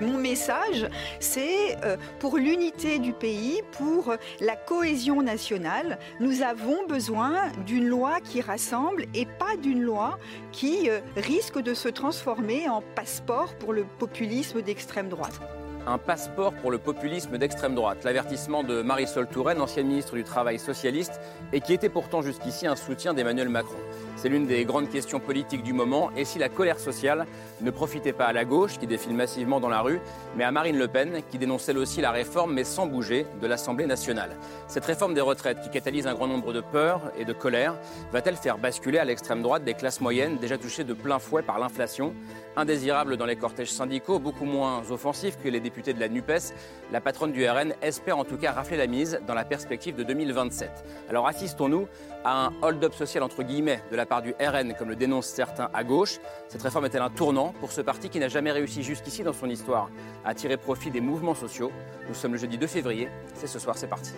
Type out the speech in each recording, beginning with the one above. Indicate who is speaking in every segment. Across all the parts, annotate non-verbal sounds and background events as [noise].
Speaker 1: Mon message, c'est euh, pour l'unité du pays, pour la cohésion nationale, nous avons besoin d'une loi qui rassemble et pas d'une loi qui euh, risque de se transformer en passeport pour le populisme d'extrême droite
Speaker 2: un passeport pour le populisme d'extrême droite. L'avertissement de Marisol Touraine, ancienne ministre du Travail socialiste, et qui était pourtant jusqu'ici un soutien d'Emmanuel Macron. C'est l'une des grandes questions politiques du moment. Et si la colère sociale ne profitait pas à la gauche, qui défile massivement dans la rue, mais à Marine Le Pen, qui dénonce elle aussi la réforme, mais sans bouger, de l'Assemblée nationale Cette réforme des retraites, qui catalyse un grand nombre de peurs et de colère, va-t-elle faire basculer à l'extrême droite des classes moyennes déjà touchées de plein fouet par l'inflation? Indésirable dans les cortèges syndicaux, beaucoup moins offensif que les députés de la NUPES, la patronne du RN espère en tout cas rafler la mise dans la perspective de 2027. Alors assistons-nous à un hold-up social entre guillemets de la part du RN, comme le dénoncent certains à gauche. Cette réforme est-elle un tournant pour ce parti qui n'a jamais réussi jusqu'ici dans son histoire à tirer profit des mouvements sociaux? Nous sommes le jeudi 2 février, c'est ce soir, c'est parti.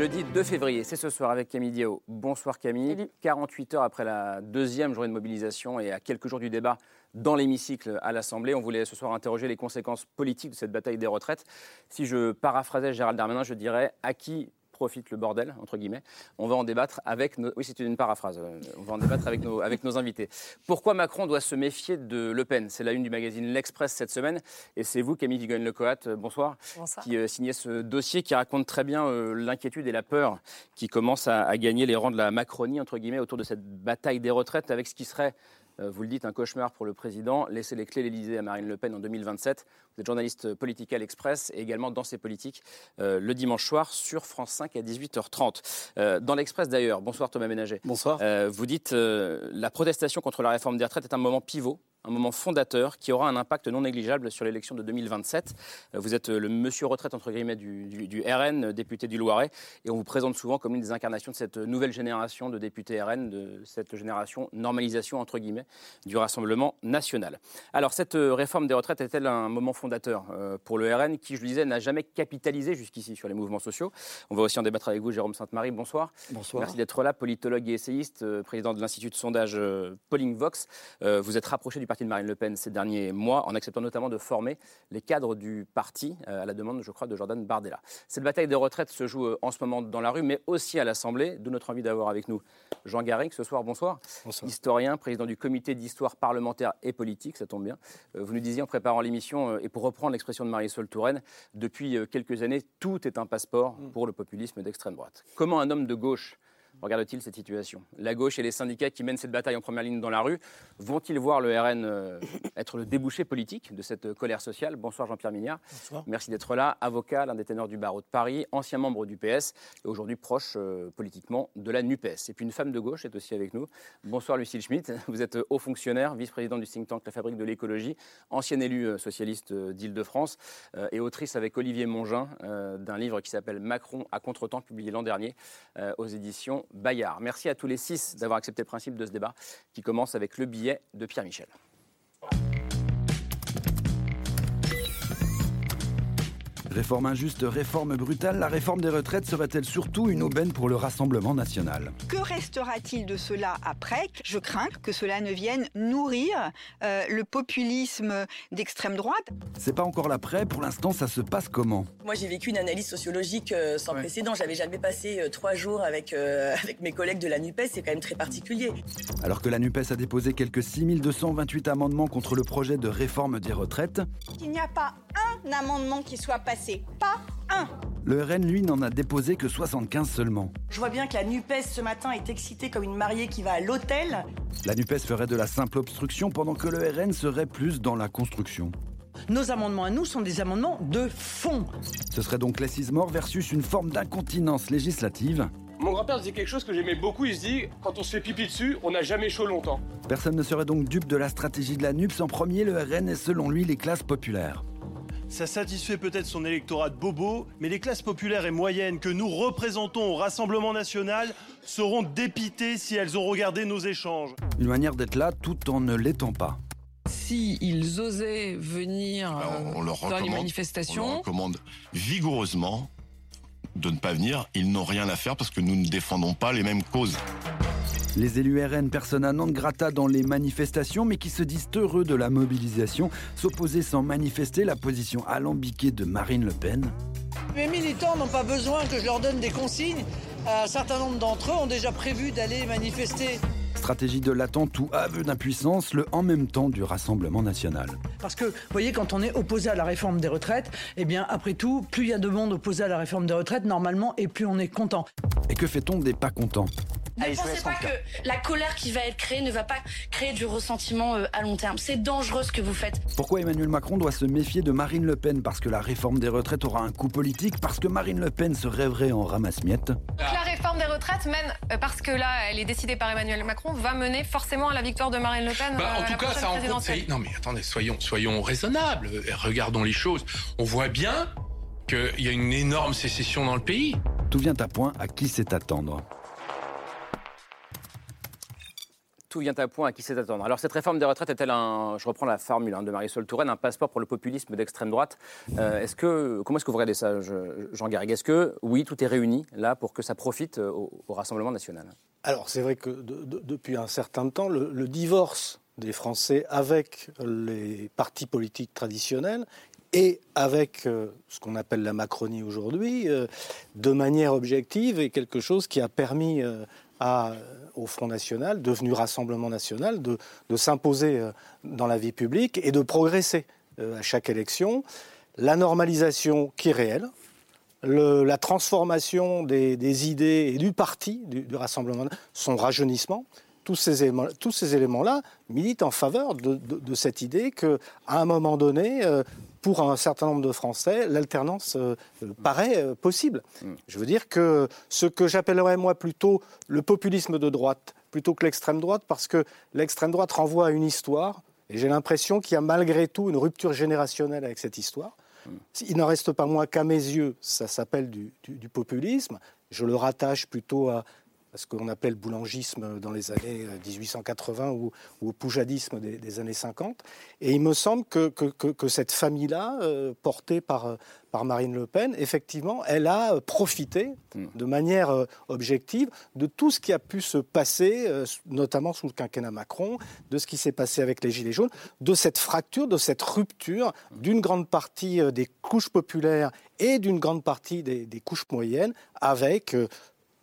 Speaker 2: Jeudi 2 février, c'est ce soir avec Camille Diao. Bonsoir Camille. 48 heures après la deuxième journée de mobilisation et à quelques jours du débat dans l'hémicycle à l'Assemblée, on voulait ce soir interroger les conséquences politiques de cette bataille des retraites. Si je paraphrasais Gérald Darmanin, je dirais à qui profite le bordel, entre guillemets. On va en débattre avec nos... Oui, c'est une paraphrase. Euh, on va en débattre avec nos, avec nos invités. Pourquoi Macron doit se méfier de Le Pen? C'est la une du magazine L'Express cette semaine. Et c'est vous, Camille Vigogne-Lecoat, euh, bonsoir, bonsoir, qui euh, signez ce dossier qui raconte très bien l'inquiétude et la peur qui commencent à, à, gagner les rangs de la Macronie, entre guillemets, autour de cette bataille des retraites avec ce qui serait euh, vous le dites, un cauchemar pour le président. Laisser les clés de l'Élysée à Marine Le Pen en 2027. Vous êtes journaliste politique à l'Express et également dans ses politiques euh, le dimanche soir sur France 5 à 18h30. Euh, dans l'Express d'ailleurs, bonsoir Thomas Ménager.
Speaker 3: Bonsoir.
Speaker 2: vous dites la protestation contre la réforme des retraites est un moment pivot un moment fondateur qui aura un impact non négligeable sur l'élection de 2027. Euh, vous êtes euh, le monsieur retraite, entre guillemets, du, RN, euh, député du Loiret, et on vous présente souvent comme une des incarnations de cette nouvelle génération de députés RN, de cette génération normalisation, entre guillemets, du Rassemblement national. Alors, cette réforme des retraites est-elle un moment fondateur pour le RN, qui, je le disais, n'a jamais capitalisé jusqu'ici sur les mouvements sociaux? On va aussi en débattre avec vous, Jérôme Sainte-Marie. Bonsoir.
Speaker 3: Bonsoir.
Speaker 2: Merci d'être là, politologue et essayiste, président de l'Institut de sondage Polling Vox. Vous êtes rapproché du parti de Marine Le Pen ces derniers mois, en acceptant notamment de former les cadres du parti, euh, à la demande, je crois, de Jordan Bardella. Cette bataille des retraites se joue euh, en ce moment dans la rue, mais aussi à l'Assemblée, d'où notre envie d'avoir avec nous Jean Garrigue ce soir. Bonsoir.
Speaker 3: Bonsoir.
Speaker 2: Historien, président du comité d'histoire parlementaire et politique, ça tombe bien. Euh, vous nous disiez en préparant l'émission, et pour reprendre l'expression de Marisol Touraine, depuis quelques années, tout est un passeport mm. pour le populisme d'extrême droite. Comment un homme de gauche regarde-t-il cette situation? La gauche et les syndicats qui mènent cette bataille en première ligne dans la rue vont-ils voir le RN euh, être le débouché politique de cette colère sociale? Bonsoir Jean-Pierre Mignard.
Speaker 3: Bonsoir.
Speaker 2: Merci d'être là, avocat, l'un des ténors du barreau de Paris, ancien membre du PS et aujourd'hui proche euh, politiquement de la NUPES. Et puis une femme de gauche est aussi avec nous. Bonsoir Lucille Schmitt, [laughs] vous êtes haut fonctionnaire, vice-président du think tank La Fabrique de l'écologie, ancienne élue euh, socialiste d'Île-de-France et autrice avec Olivier Mongin d'un livre qui s'appelle Macron à contre-temps, publié l'an dernier aux éditions Bayard. Merci à tous les six d'avoir accepté le principe de ce débat qui commence avec le billet de Pierre Michel.
Speaker 4: Réforme injuste, réforme brutale, la réforme des retraites serait-elle surtout une aubaine pour le Rassemblement national?
Speaker 1: Que restera-t-il de cela après? Je crains que cela ne vienne nourrir euh, le populisme d'extrême droite.
Speaker 4: C'est pas encore l'après, pour l'instant ça se passe comment?
Speaker 5: Moi j'ai vécu une analyse sociologique euh, sans précédent, j'avais jamais passé euh, trois jours avec, [laughs] avec mes collègues de la NUPES, c'est quand même très particulier.
Speaker 4: Alors que la NUPES a déposé quelques 6228 amendements contre le projet de réforme des retraites,
Speaker 1: il n'y a pas un amendement qui soit passé pas un.
Speaker 4: Le RN, lui, n'en a déposé que 75 seulement.
Speaker 5: Je vois bien que la NUPES ce matin est excitée comme une mariée qui va à l'hôtel.
Speaker 4: La NUPES ferait de la simple obstruction pendant que le RN serait plus dans la construction.
Speaker 5: Nos amendements à nous sont des amendements de fond.
Speaker 4: Ce serait donc l'assise mort versus une forme d'incontinence législative.
Speaker 3: Mon grand-père disait quelque chose que j'aimais beaucoup, il se dit quand on se fait pipi dessus, on n'a jamais chaud longtemps.
Speaker 4: Personne ne serait donc dupe de la stratégie de la NUPS. En premier, le RN est selon lui les classes populaires.
Speaker 6: Ça satisfait peut-être son électorat de bobo, mais les classes populaires et moyennes que nous représentons au Rassemblement national seront dépitées si elles ont regardé nos échanges.
Speaker 4: Une manière d'être là tout en ne l'étant pas.
Speaker 7: Si ils osaient venir
Speaker 8: on, leur
Speaker 7: dans les manifestations,
Speaker 8: on leur recommande vigoureusement de ne pas venir. Ils n'ont rien à faire parce que nous ne défendons pas les mêmes causes.
Speaker 4: Les élus RN persona non grata dans les manifestations, mais qui se disent heureux de la mobilisation, s'opposer sans manifester la position alambiquée de Marine Le Pen.
Speaker 9: Les militants n'ont pas besoin que je leur donne des consignes. Un certain nombre d'entre eux ont déjà prévu d'aller manifester.
Speaker 4: Stratégie de l'attente ou aveu d'impuissance, le en même temps du Rassemblement national.
Speaker 9: Parce que, vous voyez, quand on est opposé à la réforme des retraites, eh bien, après tout, plus il y a de monde opposé à la réforme des retraites, normalement, et plus on est content.
Speaker 4: Et que fait-on des pas contents?
Speaker 10: Ne pensez pas que la colère qui va être créée ne va pas créer du ressentiment euh, à long terme. C'est dangereux ce que vous faites.
Speaker 4: Pourquoi Emmanuel Macron doit se méfier de Marine Le Pen? Parce que la réforme des retraites aura un coût politique? Parce que Marine Le Pen se rêverait en ramasse-miettes?
Speaker 11: La réforme des retraites mène, euh, parce que là, elle est décidée par Emmanuel Macron, va mener forcément à la victoire de Marine Le Pen.
Speaker 12: Bah, en
Speaker 11: euh,
Speaker 12: tout cas, ça en compte. Non, mais attendez, soyons, soyons raisonnables. Regardons les choses. On voit bien qu'il y a une énorme sécession dans le pays.
Speaker 4: Tout vient à point à qui c'est attendre
Speaker 2: tout vient à point à qui sait attendre. Alors cette réforme des retraites est-elle je reprends la formule hein, de Marisol Touraine, un passeport pour le populisme d'extrême droite? Euh, Est-ce que comment est-ce que vous regardez ça, Jean Garrigue? Est-ce que oui, tout est réuni là pour que ça profite euh, au, Rassemblement national?
Speaker 13: Alors c'est vrai que depuis un certain temps, le, divorce des Français avec les partis politiques traditionnels et avec euh, ce qu'on appelle la Macronie aujourd'hui, de manière objective, est quelque chose qui a permis à au Front National, devenu Rassemblement National, de, s'imposer euh, dans la vie publique et de progresser euh, à chaque élection. La normalisation qui est réelle, la transformation des, idées et du parti, du, Rassemblement, son rajeunissement, tous ces éléments-là militent en faveur de, cette idée qu'à un moment donné, euh, pour un certain nombre de Français, l'alternance euh, euh, paraît euh, possible. Mm. Je veux dire que ce que j'appellerais moi plutôt le populisme de droite, plutôt que l'extrême droite, parce que l'extrême droite renvoie à une histoire, et j'ai l'impression qu'il y a malgré tout une rupture générationnelle avec cette histoire. Mm. Il n'en reste pas moins qu'à mes yeux, ça s'appelle du, populisme. Je le rattache plutôt à, ce qu'on appelle boulangisme dans les années 1880 euh, ou, au poujadisme des, années 50. Et il me semble que, que, cette famille-là, euh, portée par, par Marine Le Pen, effectivement, elle a profité hmm. de manière euh, objective de tout ce qui a pu se passer, notamment sous le quinquennat Macron, de ce qui s'est passé avec les Gilets jaunes, de cette fracture, de cette rupture d'une grande partie des couches populaires et d'une grande partie des, des couches moyennes avec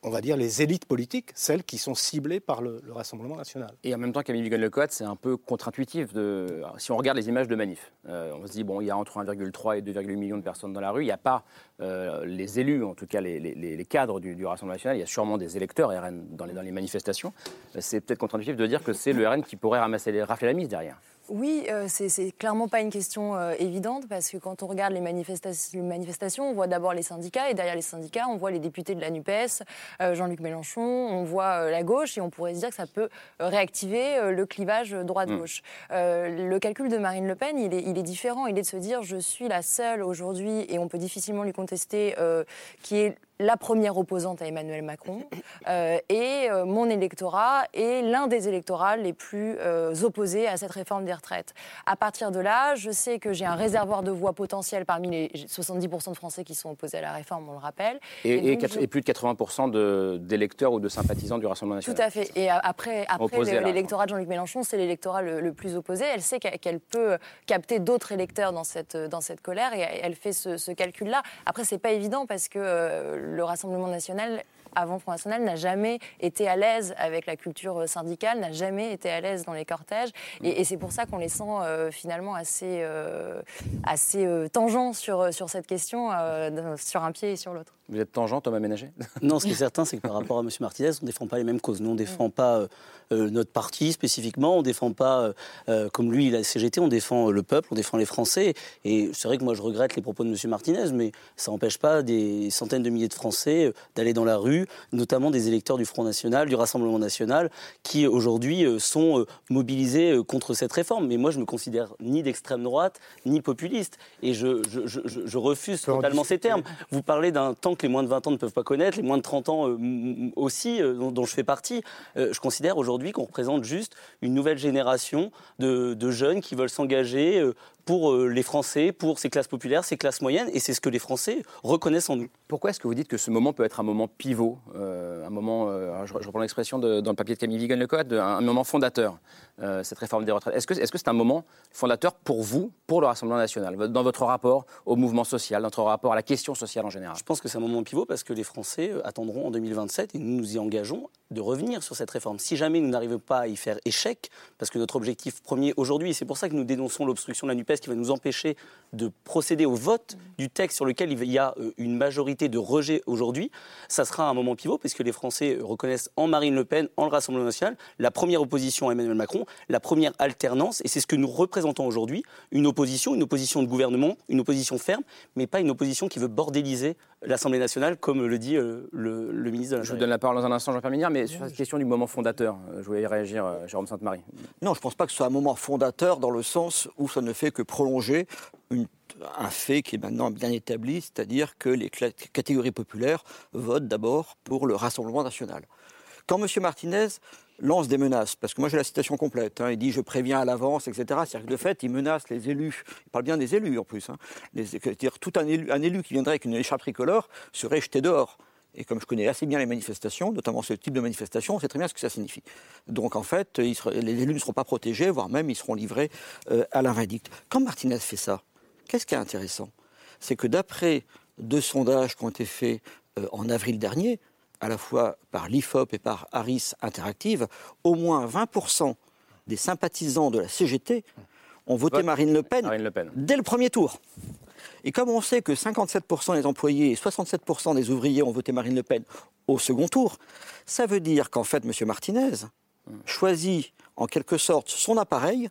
Speaker 13: on va dire, les élites politiques, celles qui sont ciblées par le, Rassemblement national.
Speaker 2: Et en même temps, Camille Vigon-Lecotte, c'est un peu contre-intuitif. De... Si on regarde les images de manif, euh, on se dit, bon, il y a entre 1,3 et 2,8 millions de personnes dans la rue, il n'y a pas euh, les élus, en tout cas les, cadres du, Rassemblement national, il y a sûrement des électeurs RN dans les, manifestations. C'est peut-être contre-intuitif de dire que c'est le RN qui pourrait ramasser les, rafler la mise derrière.
Speaker 14: Oui, euh, c'est clairement pas une question euh, évidente parce que quand on regarde les, manifestations, on voit d'abord les syndicats et derrière les syndicats, on voit les députés de la NUPES, euh, Jean-Luc Mélenchon, on voit la gauche et on pourrait se dire que ça peut réactiver le clivage droite-gauche. Mmh. le calcul de Marine Le Pen, il est, il est, différent. Il est de se dire je suis la seule aujourd'hui et on peut difficilement lui contester qui est la première opposante à Emmanuel Macron, [laughs] euh, et euh, mon électorat est l'un des électorats les plus euh, opposés à cette réforme des retraites. À partir de là, je sais que j'ai un réservoir de voix potentiel parmi les 70% de Français qui sont opposés à la réforme, on le rappelle.
Speaker 2: Et, et, plus de 80% d'électeurs ou de sympathisants du Rassemblement national.
Speaker 14: Tout à fait. Et après, après l'électorat de Jean-Luc Mélenchon, c'est l'électorat le, plus opposé. Elle sait qu'elle peut capter d'autres électeurs dans cette, dans cette colère et elle fait ce, ce calcul-là. Après, c'est pas évident parce que le Rassemblement national avant Front National n'a jamais été à l'aise avec la culture syndicale, n'a jamais été à l'aise dans les cortèges. Et, c'est pour ça qu'on les sent euh, finalement assez, euh, euh, tangents sur cette question, sur un pied et sur l'autre.
Speaker 2: Vous êtes tangent, Thomas Ménager?
Speaker 15: Non, ce qui est certain, c'est que par rapport à M. Martinez, on ne défend pas les mêmes causes. Nous, on ne défend pas notre parti spécifiquement, on ne défend pas, comme lui, la CGT, on défend le peuple, on défend les Français. Et c'est vrai que moi, je regrette les propos de M. Martinez, mais ça n'empêche pas des centaines de milliers de Français d'aller dans la rue notamment des électeurs du Front National, du Rassemblement National, qui aujourd'hui euh, sont euh, mobilisés euh, contre cette réforme. Mais moi, je me considère ni d'extrême droite, ni populiste. Et je, je, je, je refuse totalement ces termes. Vous parlez d'un temps les moins de 20 ans ne peuvent pas connaître, les moins de 30 ans aussi, dont, dont, je fais partie. je considère aujourd'hui qu'on représente juste une nouvelle génération de jeunes qui veulent s'engager pour euh, les Français, pour ces classes populaires, ces classes moyennes, et c'est ce que les Français reconnaissent en nous.
Speaker 2: Pourquoi est-ce que vous dites que ce moment peut être un moment pivot, euh, un moment, euh, je, reprends l'expression dans le papier de Camille Vigan-Lecoq, un moment fondateur, cette réforme des retraites Est-ce que c'est -ce c'est un moment fondateur pour vous, pour le Rassemblement national, dans votre rapport au mouvement social, dans votre rapport à la question sociale en général?
Speaker 15: Je pense que c'est un moment pivot parce que les Français attendront en 2027, et nous nous y engageons, de revenir sur cette réforme. Si jamais nous n'arrivons pas à y faire échec, parce que notre objectif premier aujourd'hui, et c'est pour ça que nous dénonçons l'obstruction de la NUPES qui va nous empêcher de procéder au vote du texte sur lequel il y a euh, une majorité de rejet aujourd'hui, ça sera un moment pivot, puisque les Français reconnaissent en Marine Le Pen, en le Rassemblement national, la première opposition à Emmanuel Macron, la première alternance, et c'est ce que nous représentons aujourd'hui, une opposition, une opposition de gouvernement, une opposition ferme, mais pas une opposition qui veut bordéliser l'Assemblée nationale, comme le dit euh, le, ministre de
Speaker 2: Je vous donne la parole dans un instant, Jean-Pierre Mignard, mais sur cette question du moment fondateur, euh, je voulais y réagir, euh, Jérôme Sainte-Marie.
Speaker 16: Non, je ne pense pas que ce soit un moment fondateur dans le sens où ça ne fait que prolonger un fait qui est maintenant bien établi, c'est-à-dire que les catégories populaires votent d'abord pour le Rassemblement national. Quand M. Martinez lance des menaces, parce que moi j'ai la citation complète, hein, il dit je préviens à l'avance, etc. C'est-à-dire que de fait, il menace les élus, il parle bien des élus en plus, hein, c'est-à-dire tout un élu, qui viendrait avec une écharpe tricolore serait jeté dehors. Et comme je connais assez bien les manifestations, notamment ce type de manifestation, on sait très bien ce que ça signifie. Donc en fait, les élus ne seront pas protégés, voire même ils seront livrés euh, à la vindicte. Quand Martinez fait ça, qu'est-ce qui est intéressant? C'est que d'après deux sondages qui ont été faits euh, en avril dernier, à la fois par l'IFOP et par Harris Interactive, au moins 20% des sympathisants de la CGT ont voté Marine Le, Pen dès le premier tour. Et comme on sait que 57% des employés et 67% des ouvriers ont voté Marine Le Pen au second tour, ça veut dire qu'en fait, M. Martinez choisit en quelque sorte son appareil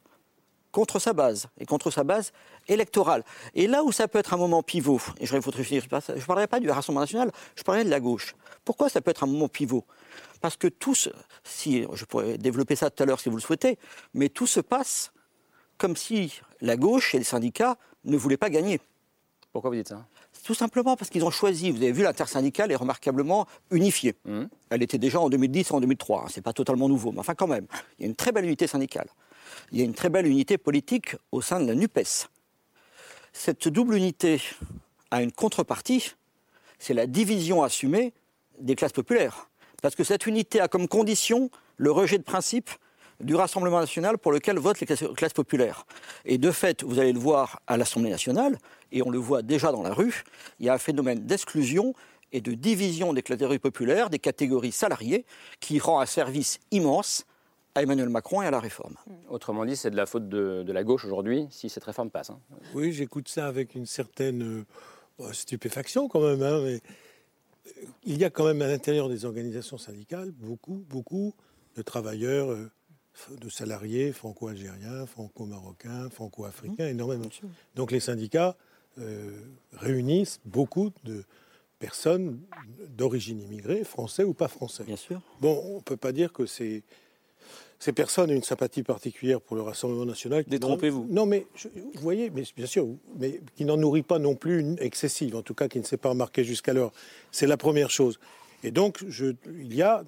Speaker 16: contre sa base, et contre sa base électorale. Et là où ça peut être un moment pivot, et je ne parlerai pas du Rassemblement national, je parlerai de la gauche. Pourquoi ça peut être un moment pivot? Parce que tout ce, si, je pourrais développer ça tout à l'heure si vous le souhaitez, mais tout se passe comme si la gauche et les syndicats ne voulaient pas gagner.
Speaker 2: Pourquoi vous dites ça?
Speaker 16: Tout simplement parce qu'ils ont choisi, vous avez vu, l'intersyndicale est remarquablement unifiée. Mmh. Elle était déjà en 2010 et en 2003, hein, c'est pas totalement nouveau, mais enfin quand même, il y a une très belle unité syndicale il y a une très belle unité politique au sein de la NUPES. Cette double unité a une contrepartie, c'est la division assumée des classes populaires. Parce que cette unité a comme condition le rejet de principe du Rassemblement national pour lequel votent les classes populaires. Et de fait, vous allez le voir à l'Assemblée nationale, et on le voit déjà dans la rue, il y a un phénomène d'exclusion et de division des catégories populaires, des catégories salariées, qui rend un service immense à Emmanuel Macron et à la réforme.
Speaker 2: Mm. Autrement dit, c'est de la faute de, la gauche aujourd'hui si cette réforme passe. Hein.
Speaker 17: Oui, j'écoute ça avec une certaine euh, stupéfaction quand même. Hein, mais euh, il y a quand même à l'intérieur des organisations syndicales beaucoup, beaucoup de travailleurs, euh, de salariés franco-algériens, franco-marocains, franco-africains, mmh. énormément. Donc les syndicats réunissent beaucoup de personnes d'origine immigrée, français ou pas français.
Speaker 16: Bien sûr.
Speaker 17: Bon, on ne peut pas dire que c'est ces personnes ont une sympathie particulière pour le Rassemblement national.
Speaker 15: Détrompez-vous.
Speaker 17: Non, mais vous voyez, mais bien sûr, mais qui n'en nourrit pas non plus une excessive, en tout cas qui ne s'est pas remarqué jusqu'alors. C'est la première chose. Et donc, je, il y a,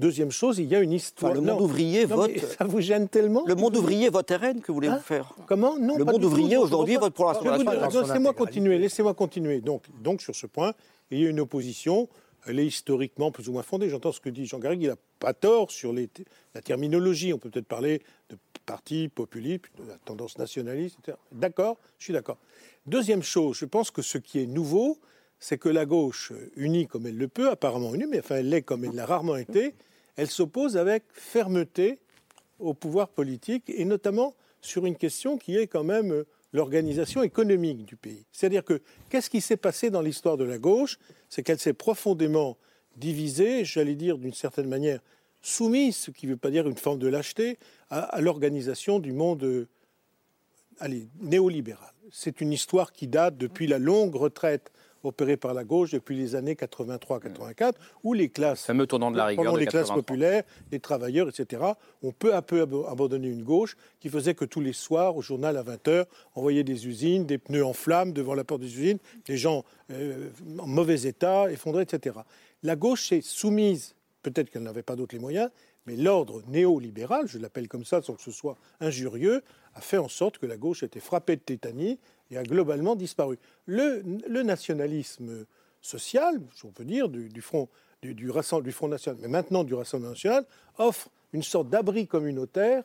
Speaker 17: deuxième chose, il y a une histoire.
Speaker 16: le monde ouvrier vote. [laughs]
Speaker 17: Ça vous gêne tellement
Speaker 16: Le monde ouvrier vote RN, que voulez-vous hein faire?
Speaker 17: Comment? Non.
Speaker 16: Le monde ouvrier aujourd'hui vote pour la
Speaker 17: Laissez-moi continuer, laissez-moi continuer. Donc, donc, sur ce point, il y a une opposition elle est historiquement plus ou moins fondée. J'entends ce que dit Jean Garrigue, il n'a pas tort sur la terminologie. On peut peut-être parler de parti populiste, de la tendance nationaliste, etc. D'accord, je suis d'accord. Deuxième chose, je pense que ce qui est nouveau, c'est que la gauche, unie comme elle le peut, apparemment unie, mais enfin elle l'est comme elle l'a rarement été, elle s'oppose avec fermeté au pouvoir politique, et notamment sur une question qui est quand même l'organisation économique du pays. C'est-à-dire que qu'est-ce qui s'est passé dans l'histoire de la gauche C'est qu'elle s'est profondément divisée, j'allais dire d'une certaine manière soumise, ce qui ne veut pas dire une forme de lâcheté, à, l'organisation du monde allez, néolibéral. C'est une histoire qui date depuis la longue retraite opéré par la gauche depuis les années 83-84, où les classes,
Speaker 2: fameux tournant de la rigueur,
Speaker 17: pendant
Speaker 2: de
Speaker 17: les classes
Speaker 2: 83.
Speaker 17: populaires, les travailleurs, etc., ont peu à peu abandonné une gauche qui faisait que tous les soirs, au journal à 20h, on voyait des usines, des pneus en flammes devant la porte des usines, des gens euh, en mauvais état, effondrés, etc. La gauche s'est soumise, peut-être qu'elle n'avait pas d'autres les moyens, mais l'ordre néolibéral, je l'appelle comme ça sans que ce soit injurieux, a fait en sorte que la gauche était frappée de tétanie et a globalement disparu. Le, nationalisme social, si on peut dire, du, front, du, Front National, mais maintenant du Rassemblement National, offre une sorte d'abri communautaire,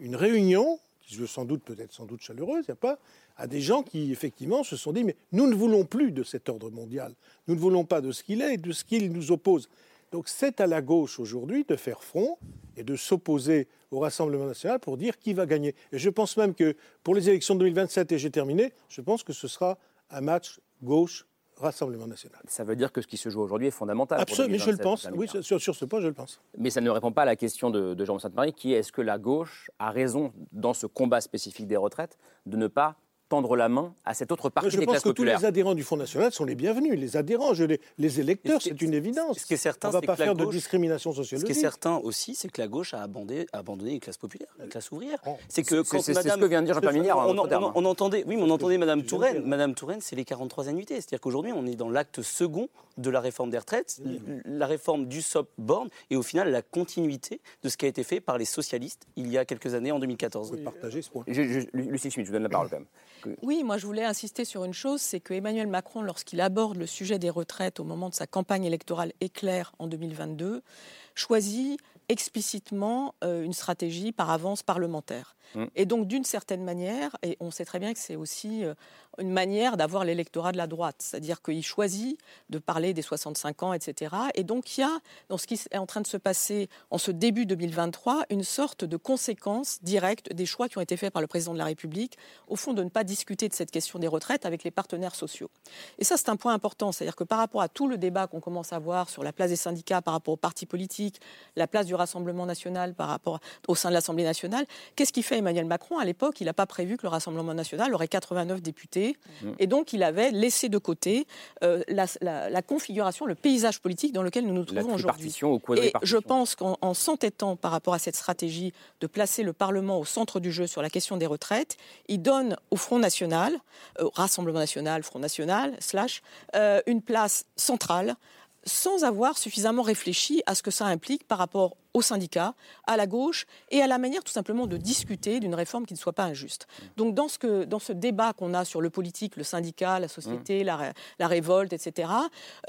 Speaker 17: une réunion, qui veut sans doute peut-être sans doute chaleureuse, il a pas, à des gens qui effectivement se sont dit mais nous ne voulons plus de cet ordre mondial, nous ne voulons pas de ce qu'il est et de ce qu'il nous oppose. Donc c'est à la gauche aujourd'hui de faire front et de s'opposer au Rassemblement national pour dire qui va gagner. Et je pense même que pour les élections de 2027, et j'ai terminé, je pense que ce sera un match gauche-Rassemblement national.
Speaker 2: Ça veut dire que ce qui se joue aujourd'hui est fondamental.
Speaker 17: Absolument, mais je le
Speaker 2: 2027,
Speaker 17: pense. Oui, sur, sur ce point, je le pense.
Speaker 2: Mais ça ne répond pas à la question de, de Jean Sainte-Marie, qui est est-ce que la gauche a raison, dans ce combat spécifique des retraites, de ne pas tendre la main à cette autre partie
Speaker 17: je
Speaker 2: des
Speaker 17: pense
Speaker 2: classes
Speaker 17: que tous
Speaker 2: populaires
Speaker 17: les adhérents du Front National sont les bienvenus. Les adhérents, je les, les électeurs, c'est une évidence.
Speaker 15: Ce qui est certain,
Speaker 17: On ne va pas faire de discrimination
Speaker 15: Ce qui
Speaker 17: sociologique.
Speaker 15: est certain aussi, c'est que la gauche a abandonné, a abandonné les classes populaires, la classe ouvrière. C'est que
Speaker 2: C'est-
Speaker 15: quand
Speaker 2: ce
Speaker 15: Madame-
Speaker 2: que vient de dire Jean-Pierre
Speaker 15: on, on- on- on entendait, oui, mais on entendait Madame
Speaker 17: je
Speaker 15: Touraine. Madame Touraine, c'est les 43 annuités. C'est-à-dire qu'aujourd'hui, on est dans l'acte second de la réforme des retraites, la réforme du SOP Borne, et au final, la continuité de ce qui a été fait par les socialistes il y a quelques années, en 2014.
Speaker 17: Partager ce point.
Speaker 2: Je- je- Lucie Schmitt, je vous donne la parole quand même.
Speaker 18: Oui, moi je voulais insister sur une chose, c'est que Emmanuel Macron, lorsqu'il aborde le sujet des retraites au moment de sa campagne électorale éclair en 2022, choisit explicitement euh, une stratégie par avance parlementaire.
Speaker 19: Mm.
Speaker 18: Et donc d'une certaine manière, et on sait très bien que c'est aussi euh, une manière d'avoir l'électorat de la droite, c'est-à-dire qu'il choisit de parler des 65 ans, etc. Et donc il y a, dans ce qui est en train de se passer en ce début 2023, une sorte de conséquence directe des choix qui ont été faits par le président de la République, au fond de ne pas discuter de cette question des retraites avec les partenaires sociaux. Et ça, c'est un point important, c'est-à-dire que par rapport à tout le débat qu'on commence à voir sur la place des syndicats par rapport aux partis politiques, la place du Rassemblement national par rapport au sein de l'Assemblée nationale, qu'est-ce qu'il fait Emmanuel Macron? À l'époque, il n'a pas prévu que le Rassemblement national aurait 89 députés,
Speaker 19: Mm.
Speaker 18: et donc il avait laissé de côté euh, la, la- la configuration, le paysage politique dans lequel nous nous trouvons aujourd'hui. Et je pense qu'en en s'entêtant par rapport à cette stratégie de placer le Parlement au centre du jeu sur la question des retraites, il donne au Front National, euh, au Rassemblement National, Front National, slash, euh, une place centrale sans avoir suffisamment réfléchi à ce que ça implique par rapport aux syndicats, à la gauche et à la manière tout simplement de discuter d'une réforme qui ne soit pas injuste. Donc dans ce, que, dans ce débat qu'on a sur le politique, le syndicat, la société, la, ré- la révolte, etc.,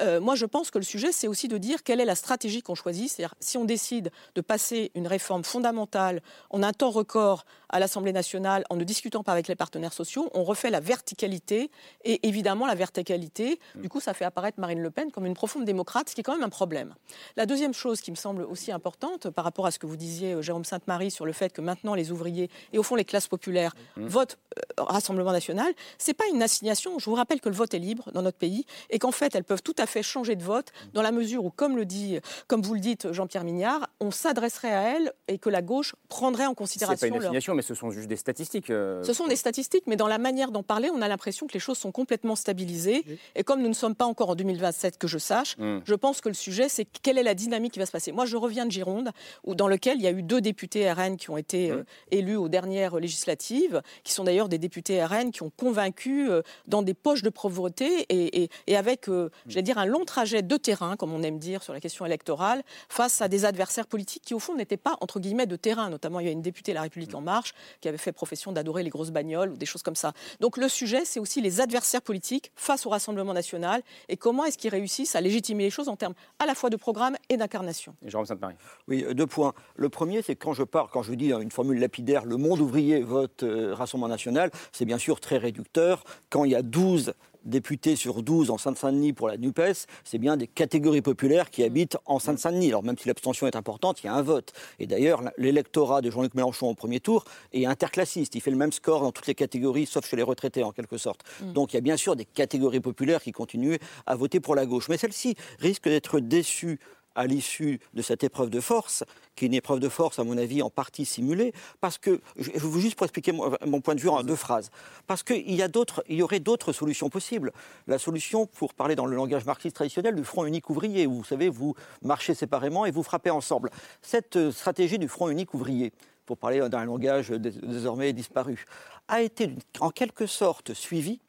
Speaker 18: euh, moi je pense que le sujet c'est aussi de dire quelle est la stratégie qu'on choisit. C'est-à-dire si on décide de passer une réforme fondamentale en un temps record à l'Assemblée nationale en ne discutant pas avec les partenaires sociaux, on refait la verticalité et évidemment la verticalité, du coup ça fait apparaître Marine Le Pen comme une profonde démocrate, ce qui est quand même un problème. La deuxième chose qui me semble aussi importante par rapport à ce que vous disiez, euh, Jérôme Sainte-Marie, sur le fait que maintenant les ouvriers et au fond les classes populaires
Speaker 19: Mhm.
Speaker 18: votent euh, Rassemblement national, c'est pas une assignation. Je vous rappelle que le vote est libre dans notre pays et qu'en fait elles peuvent tout à fait changer de vote dans la mesure où, comme le dit, comme vous le dites, Jean-Pierre Mignard, on s'adresserait à elles et que la gauche prendrait en
Speaker 2: C'est
Speaker 18: considération
Speaker 2: pas une
Speaker 18: leur-
Speaker 2: assignation, mais ce sont juste des statistiques. euh,
Speaker 18: ce sont des statistiques, mais dans la manière d'en parler, on a l'impression que les choses sont complètement stabilisées. Et comme nous ne sommes pas encore en 2027, que je sache,
Speaker 2: Mm.
Speaker 18: je pense que le sujet, c'est quelle est la dynamique qui va se passer. Moi, je reviens de Gironde, où, dans lequel il y a eu deux députés RN qui ont été euh, élus aux dernières législatives, qui sont d'ailleurs des députés RN qui ont convaincu euh, dans des poches de pauvreté et, et- et avec, euh, j'allais dire, un long trajet de terrain, comme on aime dire sur la question électorale, face à des adversaires politiques qui, au fond, n'étaient pas, entre guillemets, de terrain. Notamment, il y a une députée de La République En Marche qui avait fait profession d'adorer les grosses bagnoles ou des choses comme ça. Donc le sujet, c'est aussi les adversaires politiques face au Rassemblement national et comment est-ce qu'ils réussissent à légitimer les choses en termes à la fois de programme et d'incarnation.
Speaker 2: Et Jérôme Sainte-Marie.
Speaker 16: Oui, euh, deux points. Le premier, c'est quand je parle, quand je dis dans une formule lapidaire, le monde ouvrier vote euh, Rassemblement national, c'est bien sûr très réducteur. Quand il y a 12 députés sur 12 en Seine-Saint-Denis pour la NUPES, c'est bien des catégories populaires qui habitent en Seine-Saint-Denis. Alors même si l'abstention est importante, il y a un vote. Et d'ailleurs, l'électorat de Jean-Luc Mélenchon au premier tour est interclassiste. Il fait le même score dans toutes les catégories, sauf chez les retraités en quelque sorte.
Speaker 19: Mm.
Speaker 16: Donc il y a bien sûr des catégories populaires qui continuent à voter pour la gauche. Mais celle-ci risque d'être déçue à l'issue de cette épreuve de force, qui est une épreuve de force, à mon avis, en partie simulée, parce que, je veux juste pour expliquer mon, point de vue en deux phrases, parce qu'il y, y aurait d'autres solutions possibles. La solution, pour parler dans le langage marxiste traditionnel, du front unique ouvrier, où vous savez, vous marchez séparément et vous frappez ensemble. Cette euh, stratégie du front unique ouvrier, pour parler d'un langage désormais disparu, a été en quelque sorte suivie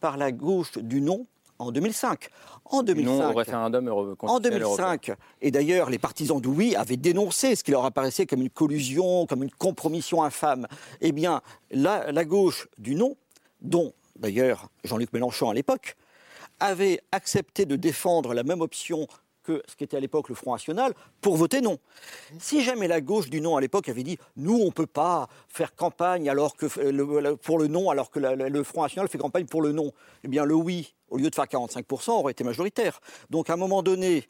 Speaker 16: par la gauche du non en 2005. En 2005,
Speaker 2: référendum
Speaker 16: en 2005 et d'ailleurs les partisans du oui avaient dénoncé ce qui leur apparaissait comme une collusion, comme une compromission infâme. Eh bien, la, la gauche du non, dont d'ailleurs Jean-Luc Mélenchon à l'époque, avait accepté de défendre la même option ce qu'était à l'époque le Front National pour voter non. Si jamais la gauche du non à l'époque avait dit nous on ne peut pas faire campagne alors que euh, pour le non alors que le Front National fait campagne pour le non, eh bien le oui au lieu de faire 45% aurait été majoritaire. Donc à un moment donné,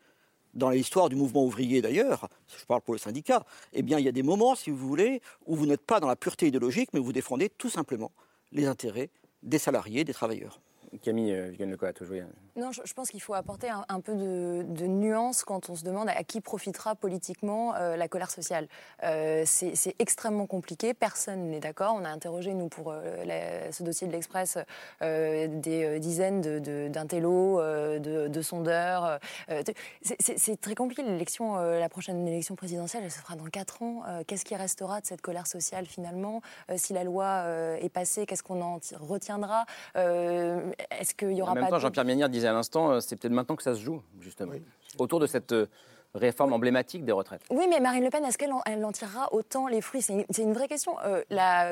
Speaker 16: dans l'histoire du mouvement ouvrier d'ailleurs, je parle pour le syndicat, eh bien il y a des moments, si vous voulez, où vous n'êtes pas dans la pureté idéologique, mais vous défendez tout simplement les intérêts des salariés, des travailleurs.
Speaker 2: Camille euh, Vienne-Lecoq,
Speaker 14: Non, je, pense qu'il faut apporter un, peu de, nuance quand on se demande à qui profitera politiquement euh, la colère sociale. Euh, c'est extrêmement compliqué, personne n'est d'accord. On a interrogé, nous, pour ce dossier de l'Express, des dizaines d'intellos, de, de, sondeurs. c'est très compliqué. L'élection, la prochaine élection présidentielle, elle se fera dans 4 ans. Qu'est-ce qui restera de cette colère sociale finalement? Si la loi est passée, qu'est-ce qu'on en retiendra? Est-ce qu'il y aura
Speaker 2: en même temps, Jean-Pierre Ménière disait à l'instant, euh, c'est peut-être maintenant que ça se joue, justement. Autour de cette euh, réforme emblématique des retraites.
Speaker 14: Oui, mais Marine Le Pen, est-ce qu'elle en, tirera autant les fruits? C'est une, vraie question. Euh,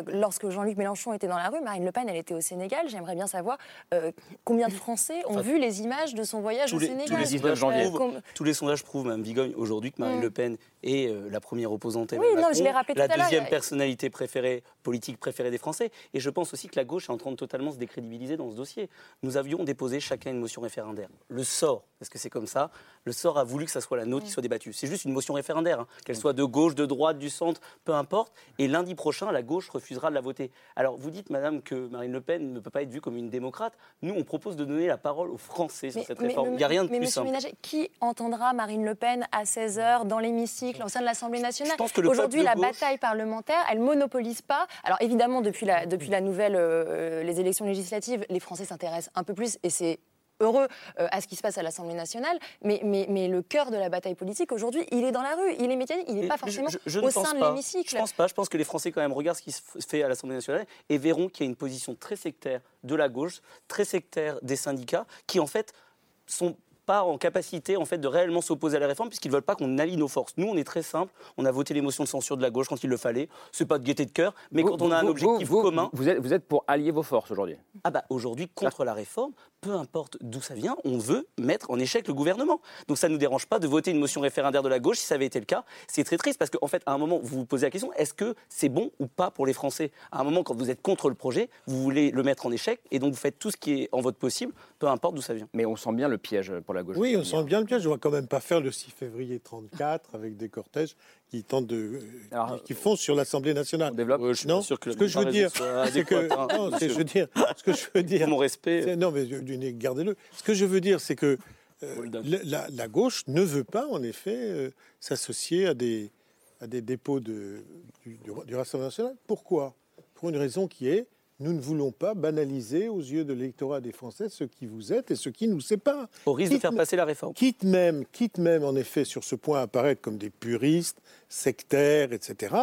Speaker 14: lorsque Jean-Luc Mélenchon était dans la rue, Marine Le Pen, elle était au Sénégal. J'aimerais bien savoir euh, combien de Français ont vu les images de son voyage au Sénégal?
Speaker 15: Tous les, sondages prouvent, tous les sondages prouvent, Mme Vigogne, aujourd'hui que Marine mm. Le Pen est euh, la première opposante
Speaker 14: oui, non, je rappelé
Speaker 15: la deuxième personnalité préférée, politique préférée des Français. Et je pense aussi que la gauche est en train de totalement se décrédibiliser dans ce dossier. Nous avions déposé chacun une motion référendaire. Le sort, parce que c'est comme ça, le sort a voulu que ça soit la nôtre qui soit débattue. C'est juste une motion référendaire, hein. qu'elle soit de gauche, de droite, du centre, peu importe. Et lundi prochain, la gauche refusera de la voter. Alors vous dites, madame, que Marine Le Pen ne peut pas être vue comme une démocrate. Nous, on propose de donner la parole aux Français sur cette réforme. Il n'y a rien de plus simple.
Speaker 14: Ménager, qui entendra Marine Le Pen à 16h dans l'hémicycle, au sein de l'Assemblée nationale Aujourd'hui, la bataille parlementaire, elle monopolise pas. Alors évidemment, depuis la, depuis la nouvelle, euh, les élections législatives, les Français s'intéressent un peu plus et c'est heureux euh, à ce qui se passe à l'Assemblée nationale, mais, mais, mais, le cœur de la bataille politique aujourd'hui, il est dans la rue, il est mécanique, il n'est pas forcément au sein de l'hémicycle.
Speaker 15: Je pense pas. Je pense que les Français quand même regardent ce qui se fait à l'Assemblée nationale et verront qu'il y a une position très sectaire de la gauche, très sectaire des syndicats, qui en fait sont pas en capacité en fait de réellement s'opposer à la réforme puisqu'ils veulent pas qu'on allie nos forces. Nous, on est très simple. On a voté les motions de censure de la gauche quand il le fallait. C'est pas de gaieté de cœur, mais quand on a un objectif commun.
Speaker 2: Vous êtes, vous êtes pour allier vos forces aujourd'hui.
Speaker 15: Ah bah aujourd'hui contre la réforme, peu importe d'où ça vient, on veut mettre en échec le gouvernement. Donc ça ne nous dérange pas de voter une motion référendaire de la gauche si ça avait été le cas. C'est très triste parce qu'en fait, à un moment, vous vous posez la question est-ce que c'est bon ou pas pour les Français? À un moment, quand vous êtes contre le projet, vous voulez le mettre en échec et donc vous faites tout ce qui est en votre possible, peu importe d'où ça vient.
Speaker 2: Mais on sent bien le piège pour la gauche.
Speaker 17: Oui, on sent bien le piège. Je ne vois quand même pas faire le 6 février 34 avec des cortèges qui tentent de, qui font sur l'Assemblée nationale.
Speaker 15: On développe. je
Speaker 17: non,
Speaker 15: sûr que
Speaker 17: ce que je veux dire, c'est que non, je veux dire, ce que je veux [laughs] dire,
Speaker 15: mon respect.
Speaker 17: Non, mais gardez-le. Ce que je veux dire, c'est que euh, la, gauche ne veut pas, en effet, euh, s'associer à des, à des dépôts de, du, du, Rassemblement national. Pourquoi? Pour une raison qui est nous ne voulons pas banaliser aux yeux de l'électorat des Français ce qui vous êtes et ce qui nous sépare.
Speaker 15: Au risque de faire passer la réforme.
Speaker 17: Quitte même, quitte même en effet sur ce point à apparaître comme des puristes, sectaires, etc.,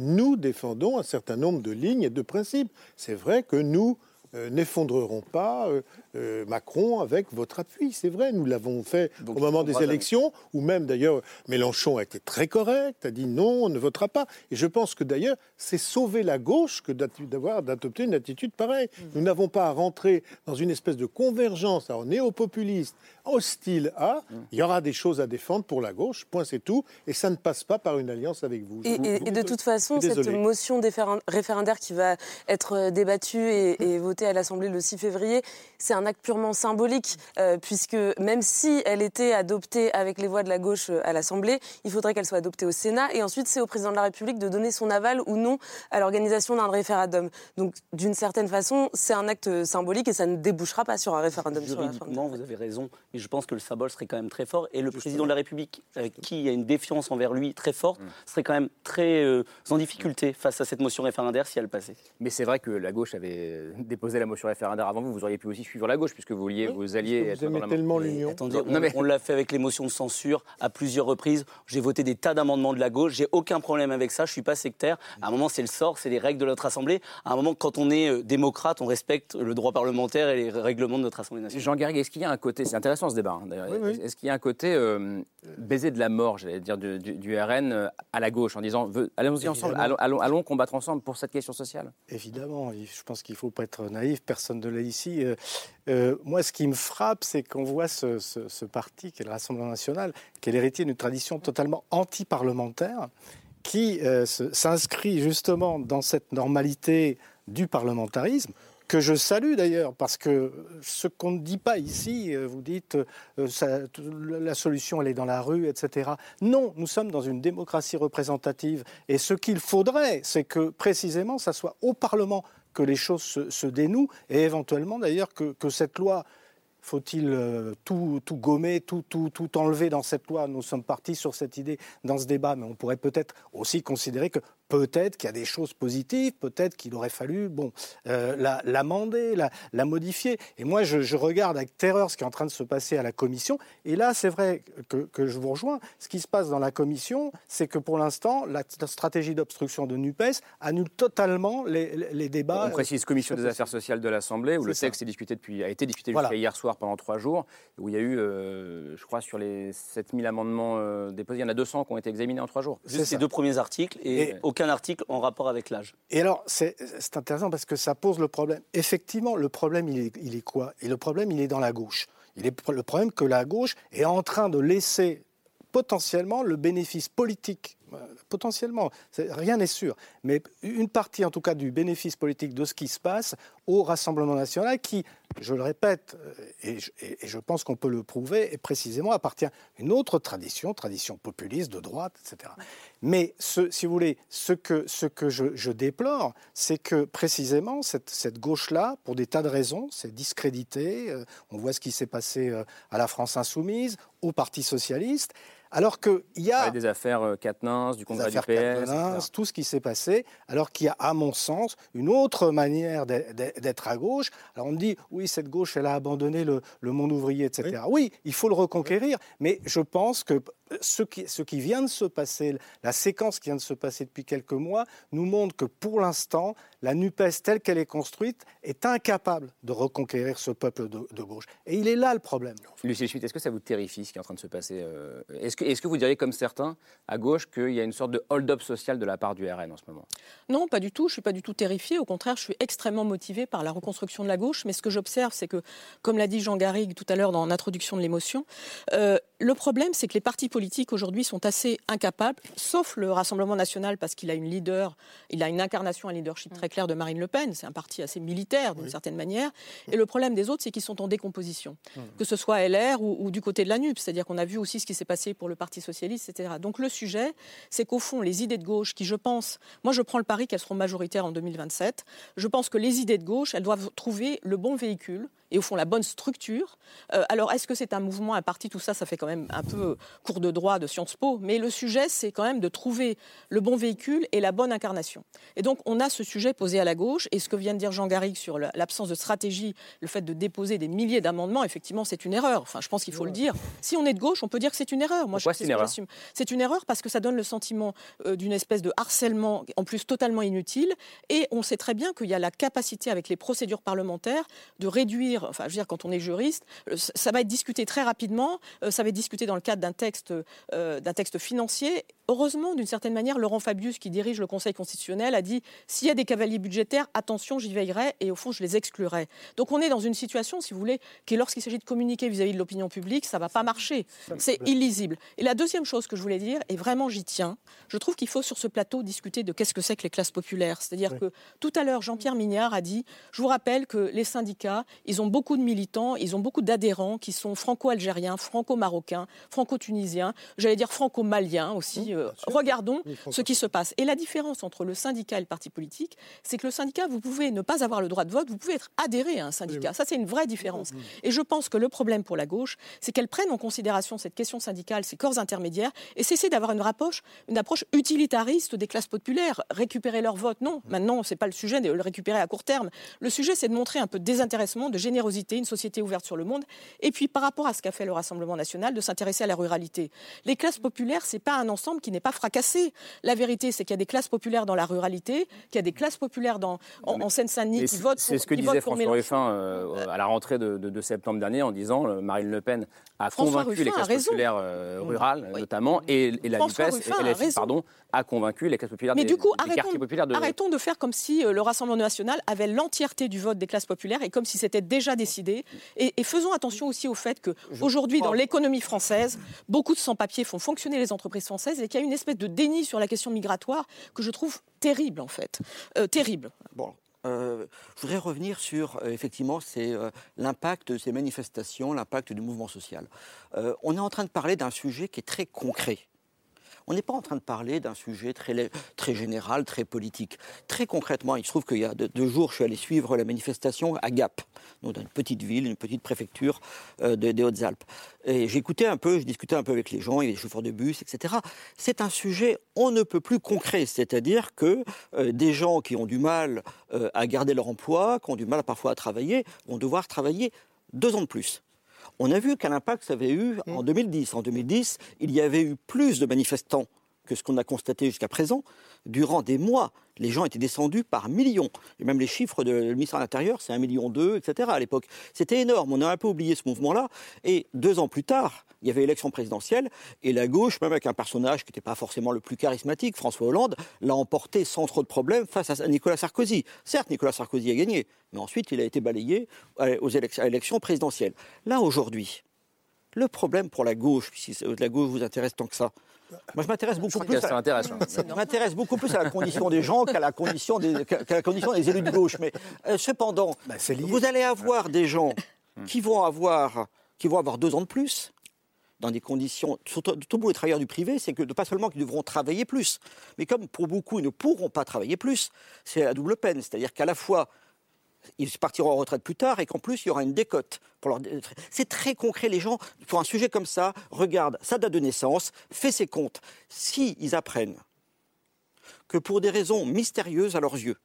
Speaker 17: nous défendons un certain nombre de lignes et de principes. C'est vrai que nous euh, n'effondrerons pas euh, euh, Macron avec votre appui. C'est vrai, nous l'avons fait au moment des élections, ou même d'ailleurs Mélenchon a été très correct, a dit non, on ne votera pas. Et je pense que d'ailleurs, c'est sauver la gauche que d'avoir d'adopter une attitude pareille. Mm. Nous n'avons pas à rentrer dans une espèce de convergence alors, néo-populiste, hostile à. Mm. Il y aura des choses à défendre pour la gauche, point c'est tout, et ça ne passe pas par une alliance avec vous.
Speaker 19: Et, de toute façon, cette motion référendaire qui va être débattue et, et votée à l'Assemblée le 6 février, c'est un acte purement symbolique, puisque même si elle était adoptée avec les voix de la gauche à l'Assemblée, il faudrait qu'elle soit adoptée au Sénat. Et ensuite, c'est au président de la République de donner son aval ou non à l'organisation d'un référendum. Donc, d'une certaine façon, c'est un acte symbolique et ça ne débouchera pas sur un référendum.
Speaker 15: Juridiquement, vous avez raison, mais je pense que le symbole serait quand même très fort. Et le président de la République, avec qui a une défiance envers lui très forte, mm. serait quand même très euh, en difficulté face à cette motion référendaire si elle passait.
Speaker 2: Mais c'est vrai que la gauche avait déposé la motion référendaire avant vous. Vous auriez pu aussi suivre la gauche puisque vous vouliez vous allier.
Speaker 17: Vous aimez tellement l'union.
Speaker 15: Attendez, on, l'a fait avec les motions de censure à plusieurs reprises. J'ai voté des tas d'amendements de la gauche. J'ai aucun problème avec ça. Je suis pas sectaire. À un moment, c'est le sort, c'est les règles de notre assemblée. À un moment, quand on est euh, démocrate, on respecte le droit parlementaire et les règlements de notre assemblée nationale.
Speaker 2: Jean Garrigue, est-ce qu'il y a un côté, c'est intéressant ce débat, hein, est-ce qu'il y a un côté euh, baiser de la mort, j'allais dire, du, RN euh, à la gauche, en disant allons-y ensemble, allons, combattre ensemble pour cette question sociale
Speaker 13: Évidemment, je pense qu'il ne faut pas être naïf, personne ne l'est ici. Moi, ce qui me frappe, c'est qu'on voit ce, parti, qui est le Rassemblement national, qui est l'héritier d'une tradition totalement anti-parlementaire, qui s'inscrit justement dans cette normalité du parlementarisme que je salue d'ailleurs, parce que ce qu'on ne dit pas ici, euh, vous dites euh, la solution elle est dans la rue, etc. Non, nous sommes dans une démocratie représentative, et ce qu'il faudrait, c'est que précisément ça soit au Parlement que les choses se, dénouent, et éventuellement d'ailleurs que, cette loi faut-il euh, tout, tout, gommer, tout, tout, tout, enlever dans cette loi? Nous sommes partis sur cette idée dans ce débat, mais on pourrait peut-être aussi considérer que Peut-être qu'il y a des choses positives, peut-être qu'il aurait fallu bon, euh, l'amender, la, modifier. Et moi, je, regarde avec terreur ce qui est en train de se passer à la Commission. Et là, c'est vrai que, je vous rejoins. Ce qui se passe dans la Commission, c'est que pour l'instant, la, stratégie d'obstruction de NUPES annule totalement les, débats.
Speaker 2: On précise Commission des affaires sociales de l'Assemblée, où le texte est discuté depuis, a été discuté hier soir pendant trois jours, où il y a eu, euh, je crois, sur les 7000 amendements euh, déposés, il y en a 200 qui ont été examinés en trois jours.
Speaker 15: Juste ces deux premiers articles. Et, aucun article en rapport avec l'âge.
Speaker 13: Et alors, c'est intéressant parce que ça pose le problème. Effectivement, le problème, il est, il quoi? Et le problème, il est dans la gauche. Il est le problème que la gauche est en train de laisser potentiellement le bénéfice politique potentiellement, rien n'est sûr, mais une partie en tout cas du bénéfice politique de ce qui se passe au Rassemblement national qui, je le répète, euh, et je, pense qu'on peut le prouver, et précisément appartient à une autre tradition, tradition populiste, de droite, etc. Mais ce, si vous voulez, ce que, je, déplore, c'est que précisément cette, gauche-là, pour des tas de raisons, c'est discrédité. Euh, on voit ce qui s'est passé euh, à la France insoumise, au Parti socialiste. Alors qu'il y a.
Speaker 2: des affaires euh, du congrès du PS.
Speaker 13: tout ce qui s'est passé, alors qu'il y a, à mon sens, une autre manière d'être à gauche. Alors on me dit, oui, cette gauche, elle a abandonné le, monde ouvrier, etc. oui, il faut le reconquérir, mais je pense que ce qui, ce qui, vient de se passer, la séquence qui vient de se passer depuis quelques mois, nous montre que pour l'instant, la NUPES telle qu'elle est construite est incapable de reconquérir ce peuple de, gauche. Et il est là le problème.
Speaker 2: Lucie Schmitt, est-ce que ça vous terrifie ce qui est en train de se passer euh, Est-ce que, est que, vous diriez, comme certains, à gauche, qu'il y a une sorte de hold-up social de la part du RN en ce moment?
Speaker 18: Non, pas du tout. Je ne suis pas du tout terrifiée. Au contraire, je suis extrêmement motivée par la reconstruction de la gauche. Mais ce que j'observe, c'est que, comme l'a dit Jean Garrigue tout à l'heure dans l'introduction de l'émotion, euh, le problème, c'est que les partis politiques aujourd'hui sont assez incapables, sauf le Rassemblement national, parce qu'il a une leader, il a une incarnation, un leadership très clair de Marine Le Pen. C'est un parti assez militaire, d'une certaine manière. Et le problème des autres, c'est qu'ils sont en décomposition, que ce soit LR ou, du côté de la NUP. C'est-à-dire qu'on a vu aussi ce qui s'est passé pour le Parti socialiste, etc. Donc le sujet, c'est qu'au fond, les idées de gauche, qui je pense, moi je prends le pari qu'elles seront majoritaires en 2027, je pense que les idées de gauche, elles doivent trouver le bon véhicule et au fond la bonne structure. Euh, alors est-ce que c'est un mouvement, un parti, tout ça, ça fait quand même un peu cours de droit de Sciences Po, mais le sujet c'est quand même de trouver le bon véhicule et la bonne incarnation. Et donc on a ce sujet posé à la gauche et ce que vient de dire Jean Garrigue sur l'absence de stratégie, le fait de déposer des milliers d'amendements, effectivement c'est une erreur. Enfin je pense qu'il faut le dire. Si on est de gauche, on peut dire que c'est une erreur.
Speaker 2: Moi, c'est une erreur
Speaker 18: C'est une erreur parce que ça donne le sentiment euh, d'une espèce de harcèlement, en plus totalement inutile, et on sait très bien qu'il y a la capacité avec les procédures parlementaires de réduire enfin, je veux dire, quand on est juriste, euh, ça va être discuté très rapidement, euh, ça va être discuté dans le cadre d'un texte, euh, d'un texte financier heureusement, d'une certaine manière, Laurent Fabius, qui dirige le Conseil constitutionnel, a dit s'il y a des cavaliers budgétaires, attention, j'y veillerai et au fond, je les exclurai. Donc on est dans une situation, si vous voulez, qui lorsqu'il s'agit de communiquer vis-à-vis de l'opinion publique, ça ne va pas marcher. C'est illisible. Et la deuxième chose que je voulais dire, et vraiment j'y tiens, je trouve qu'il faut sur ce plateau discuter de qu'est-ce que c'est que les classes populaires. C'est-à-dire que tout à l'heure, Jean-Pierre Mignard a dit je vous rappelle que les syndicats, ils ont beaucoup de militants, ils ont beaucoup d'adhérents qui sont franco-algériens, franco-marocains, franco-tunisiens, j'allais dire franco-maliens aussi. Euh, regardons ce qui se passe. Et la différence entre le syndicat et le parti politique, c'est que le syndicat, vous pouvez ne pas avoir le droit de vote, vous pouvez être adhéré à un syndicat. Ça, c'est une vraie différence. Et je pense que le problème pour la gauche, c'est qu'elle prenne en considération cette question syndicale, ces corps intermédiaires, et cesser d'avoir une approche, une approche utilitariste des classes populaires. Récupérer leur vote, non. Maintenant, c'est pas le sujet de le récupérer à court terme. Le sujet, c'est de montrer un peu de désintéressement, de générosité, une société ouverte sur le monde. Et puis, par rapport à ce qu'a fait le Rassemblement national, de s'intéresser à la ruralité. Les classes populaires, c'est pas un ensemble qui n'est pas fracassé. La vérité, c'est qu'il y a des classes populaires dans la ruralité, qu'il y a des classes populaires dans, en, en Seine-Saint-Denis qui votent
Speaker 2: C'est ce que disait François Ruffin euh, à la rentrée de, de- de septembre dernier en disant euh, Marine Le Pen a
Speaker 18: François
Speaker 2: convaincu les
Speaker 18: Ruffin
Speaker 2: classes populaires euh, rurales notamment et, et la NUPES
Speaker 18: a
Speaker 2: pardon, a convaincu les classes populaires
Speaker 18: Mais
Speaker 2: des,
Speaker 18: du coup,
Speaker 2: des
Speaker 18: arrêtons,
Speaker 2: populaires de
Speaker 18: arrêtons de faire comme si euh, le Rassemblement national avait l'entièreté du vote des classes populaires et comme si c'était déjà décidé. Et, et faisons attention aussi au fait que aujourd'hui, dans l'économie française, beaucoup de sans-papiers font fonctionner les entreprises françaises et qu'il y a une espèce de déni sur la question migratoire que je trouve terrible en fait, Euh, terrible.
Speaker 16: Bon. euh, je voudrais revenir sur euh, effectivement l'impact de ces manifestations, l'impact du mouvement social. On est en train de parler d'un sujet qui est très concret. On n'est pas en train de parler d'un sujet très, très général, très politique. Très concrètement, il se trouve qu'il y a deux, jours, je suis allé suivre la manifestation à Gap, donc dans une petite ville, une petite préfecture euh, de- des Hautes-Alpes. Et j'écoutais un peu, je discutais un peu avec les gens, il y avait des chauffeurs de bus, etc. C'est un sujet on ne peut plus concret, c'est-à-dire que euh, des gens qui ont du mal euh, à garder leur emploi, qui ont du mal parfois à travailler, vont devoir travailler deux ans de plus. On a vu quel impact ça avait eu en 2010. En 2010, il y avait eu plus de manifestants que ce qu'on a constaté jusqu'à présent. Durant des mois, les gens étaient descendus par millions. Et même les chiffres de le ministère de l'Intérieur, c'est 1,2 million, etc. à l'époque. C'était énorme. On a un peu oublié ce mouvement-là. Et deux ans plus tard, il y avait l'élection présidentielle. Et la gauche, même avec un personnage qui n'était pas forcément le plus charismatique, François Hollande, l'a emporté sans trop de problèmes face à Nicolas Sarkozy. Certes, Nicolas Sarkozy a gagné. Mais ensuite, il a été balayé euh, aux élections, à l'élection présidentielle. Là, aujourd'hui, le problème pour la gauche, si la gauche vous intéresse tant que ça, moi je m'intéresse beaucoup plus. à-
Speaker 2: hein. [laughs]
Speaker 16: M'intéresse beaucoup plus à la condition des gens qu'à la condition des, qu'à qu'à la condition des élus de gauche. Mais euh, cependant, vous allez avoir des gens qui vont avoir, qui vont avoir deux ans de plus dans des conditions, surtout tout pour les travailleurs du privé, c'est que pas seulement qu'ils devront travailler plus, mais comme pour beaucoup ils ne pourront pas travailler plus, c'est la double peine. C'est-à-dire qu'à la fois ils partiront en retraite plus tard et qu'en plus, il y aura une décote. Pour leur... C'est très concret. Les gens, pour un sujet comme ça, regardent sa date de naissance, fait ses comptes. S'ils apprennent que pour des raisons mystérieuses à leurs yeux,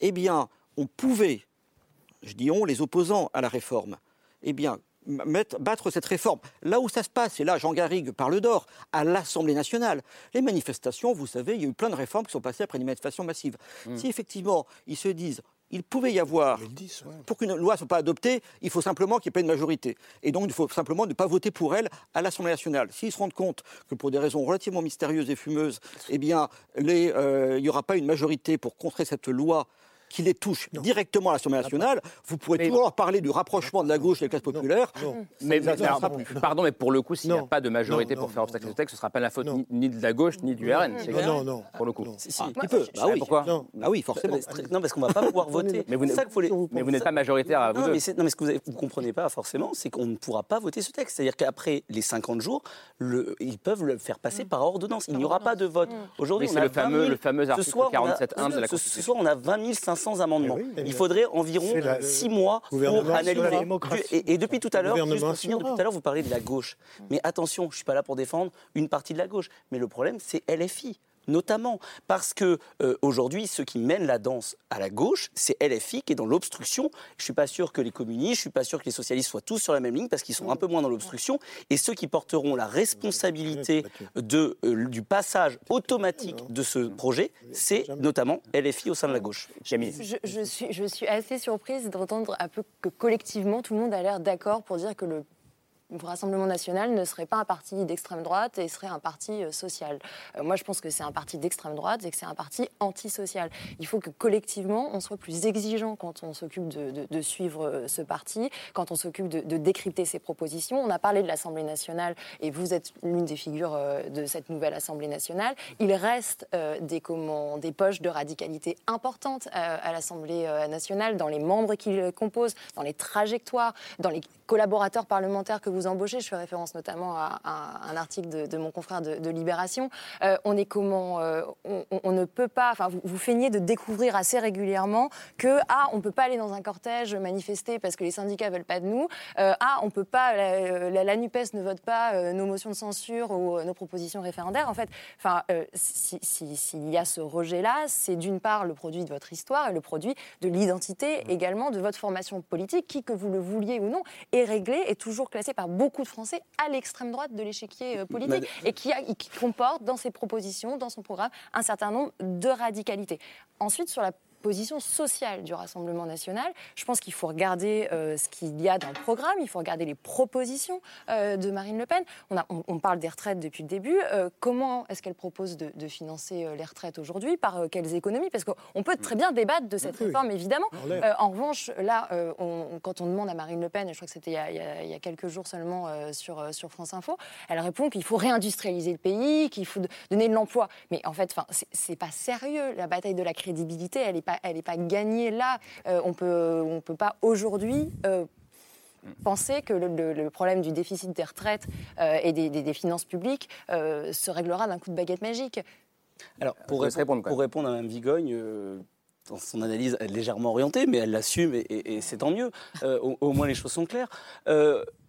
Speaker 16: eh bien, on pouvait, je dis on, les opposants à la réforme, eh bien, mettre- battre cette réforme. Là où ça se passe, et là Jean Garrigue parle d'or, à l'Assemblée nationale. Les manifestations, vous savez, il y a eu plein de réformes qui sont passées après une manifestation massive. Si effectivement ils se disent, il pouvait y avoir, pour qu'une loi ne soit pas adoptée, il faut simplement qu'il n'y ait pas une majorité. Et donc il faut simplement ne pas voter pour elle à l'Assemblée nationale. S'ils se rendent compte que pour des raisons relativement mystérieuses et fumeuses, eh bien, euh, il n'y aura pas une majorité pour contrer cette loi qui les touche directement à l'Assemblée nationale, vous pourrez toujours parler du rapprochement de la gauche des classes populaires.
Speaker 2: Mais,
Speaker 16: Ça
Speaker 2: mais- pardon, mais pour le coup, s'il n'y a
Speaker 16: Non.
Speaker 2: pas de majorité
Speaker 16: Non,
Speaker 2: pour
Speaker 16: non,
Speaker 2: faire obstacle à ce texte, ce ne sera pas la faute ni, ni de la gauche ni du RN.
Speaker 17: Non, non, non.
Speaker 2: Pour le coup.
Speaker 15: Si, si.
Speaker 2: Ah,
Speaker 15: Un petit peu.
Speaker 2: Bah oui. Pourquoi
Speaker 16: Ah oui, forcément.
Speaker 15: Non, parce qu'on ne va pas pouvoir voter.
Speaker 2: Mais vous
Speaker 15: C'est
Speaker 2: n'êtes-
Speaker 15: ça qu'il faut les-
Speaker 2: mais vous n'êtes pas majoritaire à vous
Speaker 15: non,
Speaker 2: deux.
Speaker 15: Mais non, mais ce que vous ne comprenez pas forcément, c'est qu'on ne pourra pas voter ce texte. C'est-à-dire qu'après les 50 jours, ils peuvent le faire passer par ordonnance. Il n'y aura pas de vote. Aujourd'hui,
Speaker 2: Oui,
Speaker 15: on
Speaker 2: c'est le fameux-
Speaker 15: 20 000
Speaker 2: le fameux
Speaker 15: ce
Speaker 2: article
Speaker 15: soir, on a-
Speaker 2: 47.1 de la Constitution.
Speaker 15: Ce soir, on a 20 500 amendements. Il faudrait environ
Speaker 17: C'est la-
Speaker 15: 6 mois pour analyser. Et, et depuis tout à l'heure,
Speaker 17: Gouvernement
Speaker 15: juste pour finir,
Speaker 17: assurera.
Speaker 15: depuis tout à l'heure, vous parlez de la gauche. Mais attention, je ne suis pas là pour défendre une partie de la gauche. Mais le problème, c'est LFI. Notamment parce que euh, aujourd'hui, ceux qui mènent la danse à la gauche, c'est LFI qui est dans l'obstruction. Je suis pas sûr que les communistes, je suis pas sûr que les socialistes soient tous sur la même ligne parce qu'ils sont un peu moins dans l'obstruction. Et ceux qui porteront la responsabilité euh, du passage automatique de ce projet, c'est notamment LFI au sein de la gauche.
Speaker 2: Jamie.
Speaker 14: Je, je suis, je suis assez surprise d'entendre un peu que collectivement, tout le monde a l'air d'accord pour dire que le le Rassemblement national ne serait pas un parti d'extrême droite et serait un parti euh, social. Euh, moi, je pense que c'est un parti d'extrême droite et que c'est un parti antisocial. Il faut que collectivement, on soit plus exigeant quand on s'occupe de, suivre euh, ce parti, quand on s'occupe de, décrypter ses propositions. On a parlé de l'Assemblée nationale et vous êtes l'une des figures de cette nouvelle Assemblée nationale. Il reste des, poches de radicalité importantes à l'Assemblée nationale, dans les membres qui le composent, dans les trajectoires, dans les collaborateurs parlementaires que vous embauchez. Je fais référence notamment à, un article de, mon confrère de, Libération. Euh, on est comment euh, on, ne peut pas. Enfin, vous, vous feignez de découvrir assez régulièrement que ah, on peut pas aller dans un cortège manifester parce que les syndicats veulent pas de nous. Euh, ah, on peut pas. La, Nupes ne vote pas nos motions de censure ou nos propositions référendaires. En fait, enfin, s'il y a ce rejet-là, c'est d'une part le produit de votre histoire et le produit de l'identité également de votre formation politique, qui que vous le vouliez ou non, est réglé, est toujours classé par beaucoup de Français à l'extrême droite de l'échiquier euh, politique et qui, a, qui comporte dans ses propositions, dans son programme, un certain nombre de radicalités. Ensuite, sur la position sociale du Rassemblement national. Je pense qu'il faut regarder euh, ce qu'il y a dans le programme, il faut regarder les propositions euh, de Marine Le Pen. On, a, on, parle des retraites depuis le début. Euh, comment est-ce qu'elle propose de, financer les retraites aujourd'hui? Par quelles économies? Parce qu'on peut très bien débattre de cette réforme, évidemment. en revanche, là, quand on demande à Marine Le Pen, et je crois que c'était il, y a quelques jours seulement sur, sur France Info, elle répond qu'il faut réindustrialiser le pays, qu'il faut donner de l'emploi. Mais en fait, c'est pas sérieux. La bataille de la crédibilité, elle n'est pas elle n'est pas gagnée là. Euh, on peut, on peut pas aujourd'hui euh, penser que le, problème du déficit des retraites euh, et des, finances publiques se réglera d'un coup de baguette magique.
Speaker 15: Alors, pour, répondre, pour répondre à Mme Vigogne, dans son analyse légèrement orientée, mais elle l'assume et, c'est tant mieux. au, au, moins les choses sont claires.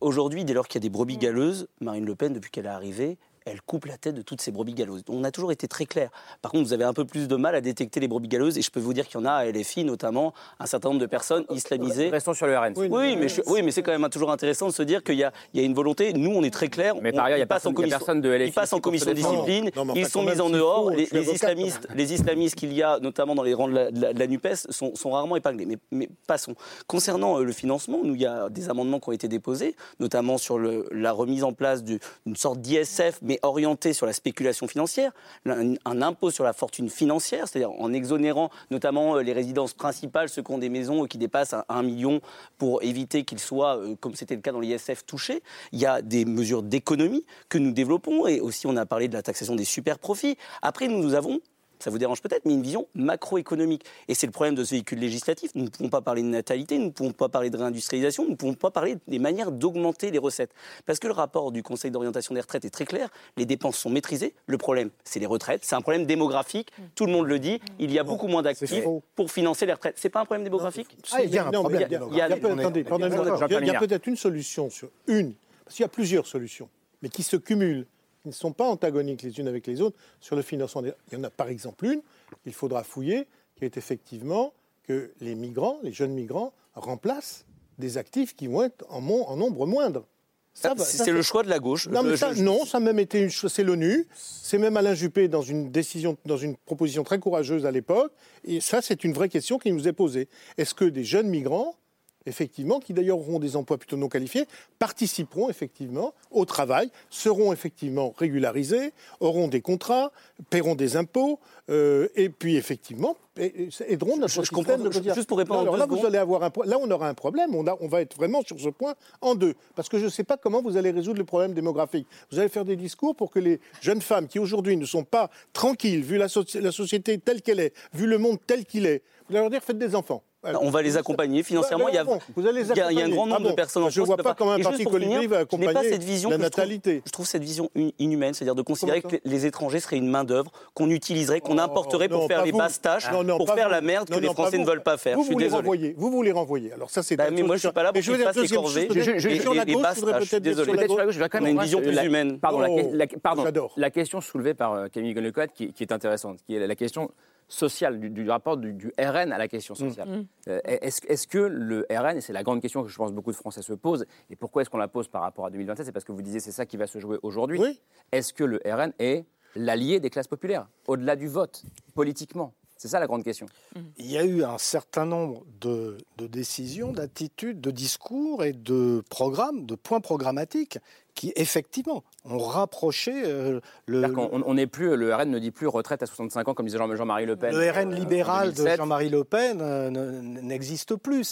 Speaker 15: Aujourd'hui, dès lors qu'il y a des brebis galeuses, Marine Le Pen, depuis qu'elle est arrivée, elle coupe la tête de toutes ces brebis galeuses. On a toujours été très clair. Par contre, vous avez un peu plus de mal à détecter les brebis galeuses, et je peux vous dire qu'il y en a à LFI, notamment un certain nombre de personnes islamisées.
Speaker 2: Restons sur le RN.
Speaker 15: Oui, mais, oui, mais c'est quand même toujours intéressant de se dire qu'il y, a une volonté. Nous, on est très clair.
Speaker 2: Mais par ailleurs, il y a personne, de LFI.
Speaker 15: Ils passent en commission de discipline, ils sont mis en dehors. Les, islamistes, les islamistes qu'il y a, notamment dans les rangs de la, NUPES, sont, rarement épinglés. Mais, mais, passons. Concernant euh, le financement, nous, il y a des amendements qui ont été déposés, notamment sur la remise en place d'une sorte d'ISF, mais orienté sur la spéculation financière, un, impôt sur la fortune financière, c'est-à-dire en exonérant notamment euh, les résidences principales, ceux qui ont des maisons qui dépassent un million pour éviter qu'ils soient, euh, comme c'était le cas dans l'ISF, touchés. Il y a des mesures d'économie que nous développons et aussi on a parlé de la taxation des super profits. Après, nous, nous avons ça vous dérange peut-être, mais une vision macroéconomique. Et c'est le problème de ce véhicule législatif. Nous ne pouvons pas parler de natalité, nous ne pouvons pas parler de réindustrialisation, nous ne pouvons pas parler des manières d'augmenter les recettes. Parce que le rapport du Conseil d'orientation des retraites est très clair, les dépenses sont maîtrisées. Le problème, c'est les retraites. C'est un problème démographique, tout le monde le dit. Il y a beaucoup moins d'actifs pour financer les retraites. C'est pas un problème démographique
Speaker 17: Il y a un problème. Il y a peut-être une solution sur une, parce qu'il y a plusieurs solutions, mais qui se cumulent ne sont pas antagoniques les unes avec les autres sur le financement. Il y en a par exemple une, il faudra fouiller, qui est effectivement que les migrants, les jeunes migrants, remplacent des actifs qui vont être en, nombre moindre.
Speaker 15: C'est le choix de la gauche.
Speaker 17: Non, ça, non, ça a même été une c'est l'ONU, c'est même Alain Juppé dans une décision, dans une proposition très courageuse à l'époque. Et ça, c'est une vraie question qui nous est posée. Est-ce que des jeunes migrants effectivement, qui d'ailleurs auront des emplois plutôt non qualifiés, participeront effectivement au travail, seront effectivement régularisés, auront des contrats, paieront des impôts, euh, et puis effectivement aideront notre je, système de
Speaker 15: Juste pour répondre.
Speaker 17: Alors là, vous allez avoir un, là, on aura un problème. On, a, on va être vraiment sur ce point en deux, parce que je ne sais pas comment vous allez résoudre le problème démographique. Vous allez faire des discours pour que les jeunes femmes qui aujourd'hui ne sont pas tranquilles, vu la, la société telle qu'elle est, vu le monde tel qu'il est, vous allez leur dire faites des enfants.
Speaker 15: On va les accompagner financièrement. il, y a, il, y a, un grand nombre de personnes en
Speaker 17: Je ne vois pas comment un parti collectif va accompagner pas cette vision la natalité.
Speaker 15: Je trouve, cette vision inhumaine, c'est-à-dire de considérer que les étrangers seraient une main-d'œuvre qu'on utiliserait, qu'on oh, importerait pour faire les basses tâches, pour faire la merde que les Français ne veulent pas faire.
Speaker 17: Je suis désolé. Vous voulez renvoyer. Alors ça, c'est.
Speaker 15: Bah, mais moi, je ne suis pas là pour qu'ils fassent les corvées et les basses tâches. Désolé. On a une vision plus humaine.
Speaker 2: Pardon. La question soulevée par euh, Camille Gonnecotte qui est intéressante, qui est la question social, du, rapport du, RN à la question sociale. Mm. Euh, est-ce que le RN, et c'est la grande question que je pense beaucoup de Français se posent, et pourquoi est-ce qu'on la pose par rapport à 2027 C'est parce que vous disiez c'est ça qui va se jouer aujourd'hui. Est-ce que le RN est l'allié des classes populaires, au-delà du vote, politiquement? C'est ça la grande question.
Speaker 13: Il y a eu un certain nombre de, de décisions, d'attitudes, de discours et de programmes, de points programmatiques qui effectivement ont rapproché euh, le,
Speaker 2: on, on n'est plus, le RN ne dit plus retraite à 65 ans comme disait Jean- Jean-Marie Le Pen.
Speaker 13: le RN
Speaker 2: euh,
Speaker 13: libéral de
Speaker 2: 2007.
Speaker 13: Jean-Marie Le Pen euh, ne- n'existe plus.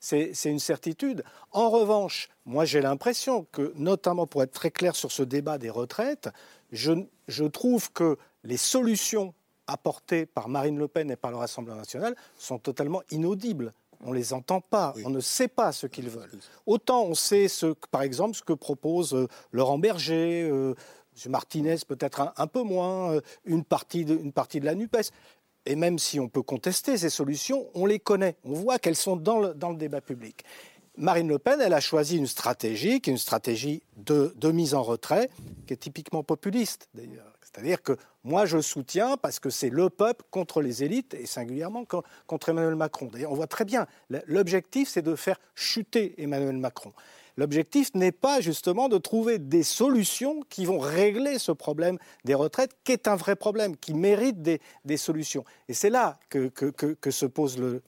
Speaker 13: C'est- une certitude. En revanche, moi j'ai l'impression que, notamment pour être très clair sur ce débat des retraites, je, je trouve que les solutions apportées par Marine Le Pen et par le Rassemblement national sont totalement inaudibles. On ne les entend pas, on ne sait pas ce qu'ils veulent. Autant on sait, ce, par exemple, ce que propose euh, Laurent Berger, euh, M. Martinez peut-être un, un peu moins, euh, une, partie de, une partie de la NUPES. Et même si on peut contester ces solutions, on les connaît, on voit qu'elles sont dans le, dans le débat public. Marine Le Pen, elle a choisi une stratégie qui est une stratégie de, de mise en retrait, qui est typiquement populiste d'ailleurs. C'est-à-dire que moi je soutiens parce que c'est le peuple contre les élites et singulièrement co- contre Emmanuel Macron. D'ailleurs, on voit très bien, l'objectif c'est de faire chuter Emmanuel Macron. L'objectif n'est pas justement de trouver des solutions qui vont régler ce problème des retraites, qui est un vrai problème, qui mérite des, solutions. Et c'est là que, se pose le,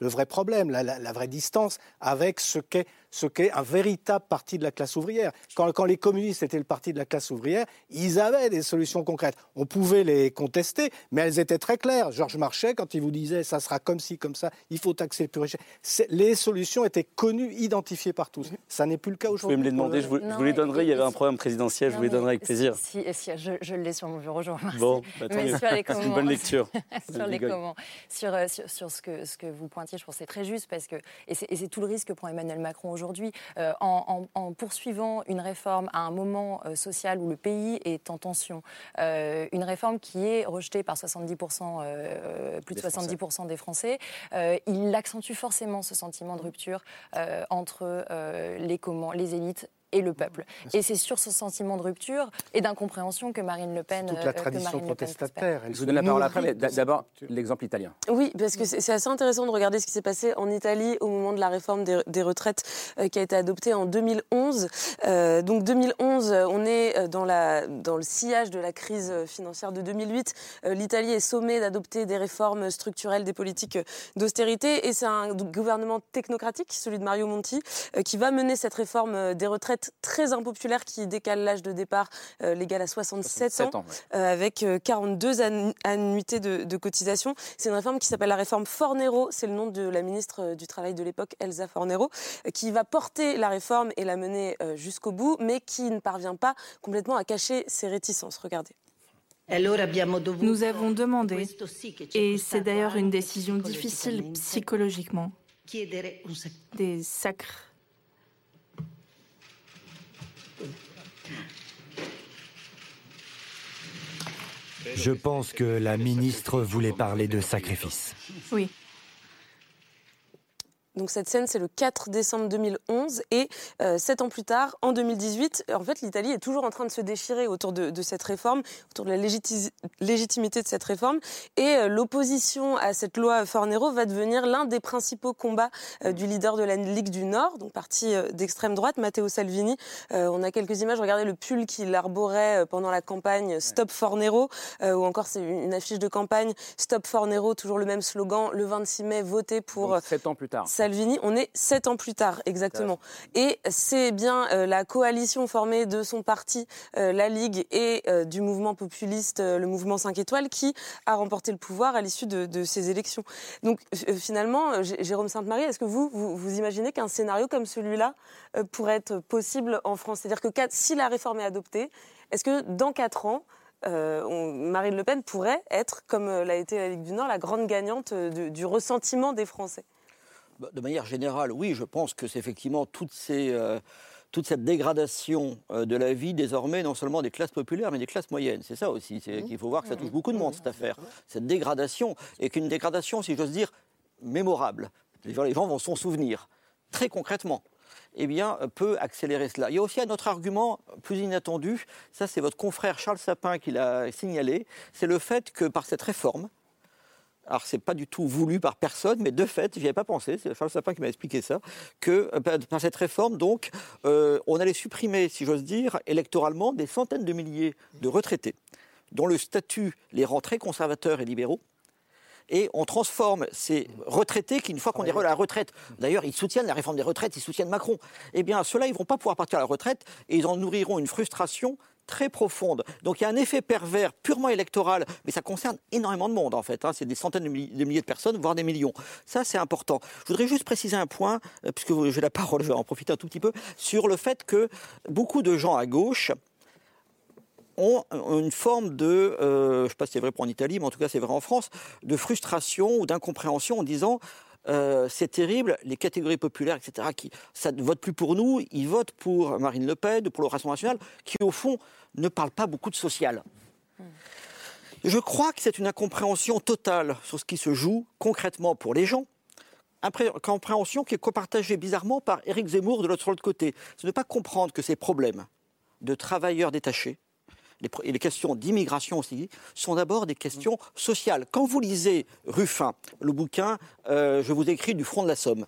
Speaker 13: vrai problème, la vraie distance avec ce qu'est ce qu'est un véritable parti de la classe ouvrière. Quand, quand les communistes étaient le parti de la classe ouvrière, ils avaient des solutions concrètes. On pouvait les contester, mais elles étaient très claires. Georges Marchais, quand il vous disait ça sera comme ci, comme ça, il faut taxer le plus riche, c'est- les solutions étaient connues, identifiées par tous. Ça n'est plus le cas
Speaker 15: Vous pouvez
Speaker 13: aujourd'hui.
Speaker 15: me les demander, je vous, je
Speaker 14: Non,
Speaker 15: vous les donnerai. Il y avait un programme présidentiel, je vous les donnerai avec plaisir.
Speaker 14: Si, si, je, je l'ai sur mon bureau, je vous remercie.
Speaker 15: Bon, bah, tant
Speaker 14: Mais
Speaker 15: mieux.
Speaker 14: sur les
Speaker 15: C'est une bonne lecture. [laughs]
Speaker 14: sur les comment. Sur, euh, sur, sur ce, que, ce que vous pointiez, je pense que c'est très juste parce que, et c'est tout le risque que prend Emmanuel Macron aujourd'hui, euh, en, en- en poursuivant une réforme à un moment euh, social où le pays est en tension, euh, une réforme qui est rejetée par 70%, plus de
Speaker 20: Des Français.
Speaker 14: 70% des Français, il accentue forcément ce sentiment de rupture entre les comment, les élites et le peuple. Et c'est sur ce sentiment de rupture et d'incompréhension que Marine Le Pen.
Speaker 13: Toute
Speaker 14: euh,
Speaker 13: la
Speaker 14: que
Speaker 13: tradition protestataire.
Speaker 2: Je vous donne la parole après, mais d'abord l'exemple italien.
Speaker 19: Oui, parce que c'est assez intéressant de regarder ce qui s'est passé en Italie au moment de la réforme des, des retraites euh, qui a été adoptée en 2011. Euh, donc 2011, euh, on est euh, dans, la, dans le sillage de la crise euh, financière de 2008. Euh, L'Italie est sommée d'adopter des réformes structurelles des politiques euh, d'austérité et c'est un gouvernement technocratique, celui de Mario Monti, euh, qui va mener cette réforme euh, des retraites très impopulaire qui décale l'âge de départ euh, légal à 67
Speaker 2: 67
Speaker 19: ans,
Speaker 2: ans,
Speaker 19: euh, avec euh, 42 annu- annuités de, de cotisation. C'est une réforme qui s'appelle la réforme Fornero, c'est le nom de la ministre euh, du Travail de l'époque, Elsa Fornero, euh, qui va porter la réforme et la mener euh, jusqu'au bout, mais qui ne parvient pas complètement à cacher ses réticences. Regardez.
Speaker 20: Nous avons demandé, et c'est d'ailleurs une décision difficile psychologiquement, des sacres.
Speaker 21: Je pense que la ministre voulait parler de sacrifice.
Speaker 20: Oui.
Speaker 19: Donc cette scène, c'est le 4 décembre 2011 et euh, sept ans plus tard, en 2018, en fait, l'Italie est toujours en train de se déchirer autour de, de cette réforme, autour de la légiti- légitimité de cette réforme. Et euh, l'opposition à cette loi Fornero va devenir l'un des principaux combats euh, du leader de la Ligue du Nord, donc parti d'extrême droite, Matteo Salvini. On a quelques images. Regardez le pull qu'il arborait pendant la campagne Stop Fornero, ou encore c'est une une affiche de campagne Stop Fornero, toujours le même slogan. Le 26 mai, votez pour
Speaker 2: Donc, sept ans plus tard.
Speaker 19: Salvini, on est sept ans plus tard, exactement. Et c'est bien euh, la coalition formée de son parti, euh, la Ligue, et euh, du mouvement populiste, le mouvement 5 étoiles, qui a remporté le pouvoir à l'issue de, de ces élections. Donc finalement, Jérôme Sainte-Marie, est-ce que vous, vous, vous imaginez qu'un scénario comme celui-là pourrait être possible en France? C'est-à-dire que si la réforme est adoptée, est-ce que dans quatre ans, euh, on- Marine Le Pen pourrait être, comme l'a été la Ligue du Nord, la grande gagnante du- ressentiment des Français?
Speaker 16: De manière générale, oui, je pense que c'est effectivement toutes ces, euh, toute cette dégradation euh, de la vie désormais, non seulement des classes populaires, mais des classes moyennes. C'est ça aussi, c'est qu'il faut voir que ça touche beaucoup de monde, cette affaire. Cette dégradation, et qu'une dégradation, si j'ose dire, mémorable. Les gens, les gens vont s'en souvenir, très concrètement. Eh bien, euh, peut accélérer cela. Il y a aussi un autre argument plus inattendu, ça c'est votre confrère Charles Sapin qui l'a signalé, c'est le fait que par cette réforme, alors c'est pas du tout voulu par personne, mais de fait, j'y avais pas pensé, c'est Charles Sapin qui m'a expliqué ça, que euh, par- par cette réforme, donc, euh, on allait supprimer, si j'ose dire, électoralement, des centaines de milliers de retraités, dont le statut les rend très conservateurs et libéraux, et on transforme ces retraités qui, une fois qu'on est à la retraite, d'ailleurs, ils soutiennent la réforme des retraites, ils soutiennent Macron. Eh bien, ceux-là, ils vont pas pouvoir partir à la retraite et ils en nourriront une frustration très profonde. Donc il y a un effet pervers purement électoral, mais ça concerne énormément de monde en fait. hein. C'est des centaines de milliers, de personnes, voire des millions. Ça c'est important. Je voudrais juste préciser un point, euh, puisque j'ai la parole, je vais en profiter un tout petit peu, sur le fait que beaucoup de gens à gauche ont une forme de, euh, je ne sais pas si c'est vrai pour en Italie, mais en tout cas c'est vrai en France, de frustration ou d'incompréhension en disant euh, c'est terrible, les catégories populaires, etc., qui ça ne votent plus pour nous, ils votent pour Marine Le Pen, pour le Rassemblement national, qui au fond ne parlent pas beaucoup de social. Je crois que c'est une incompréhension totale sur ce qui se joue concrètement pour les gens. Compréhension qui est copartagée bizarrement par Éric Zemmour de l'autre côté. C'est ne pas comprendre que ces problèmes de travailleurs détachés, les les questions d'immigration aussi, sont d'abord des questions sociales. Quand vous lisez Ruffin, le bouquin euh, Je vous écris du front de la Somme,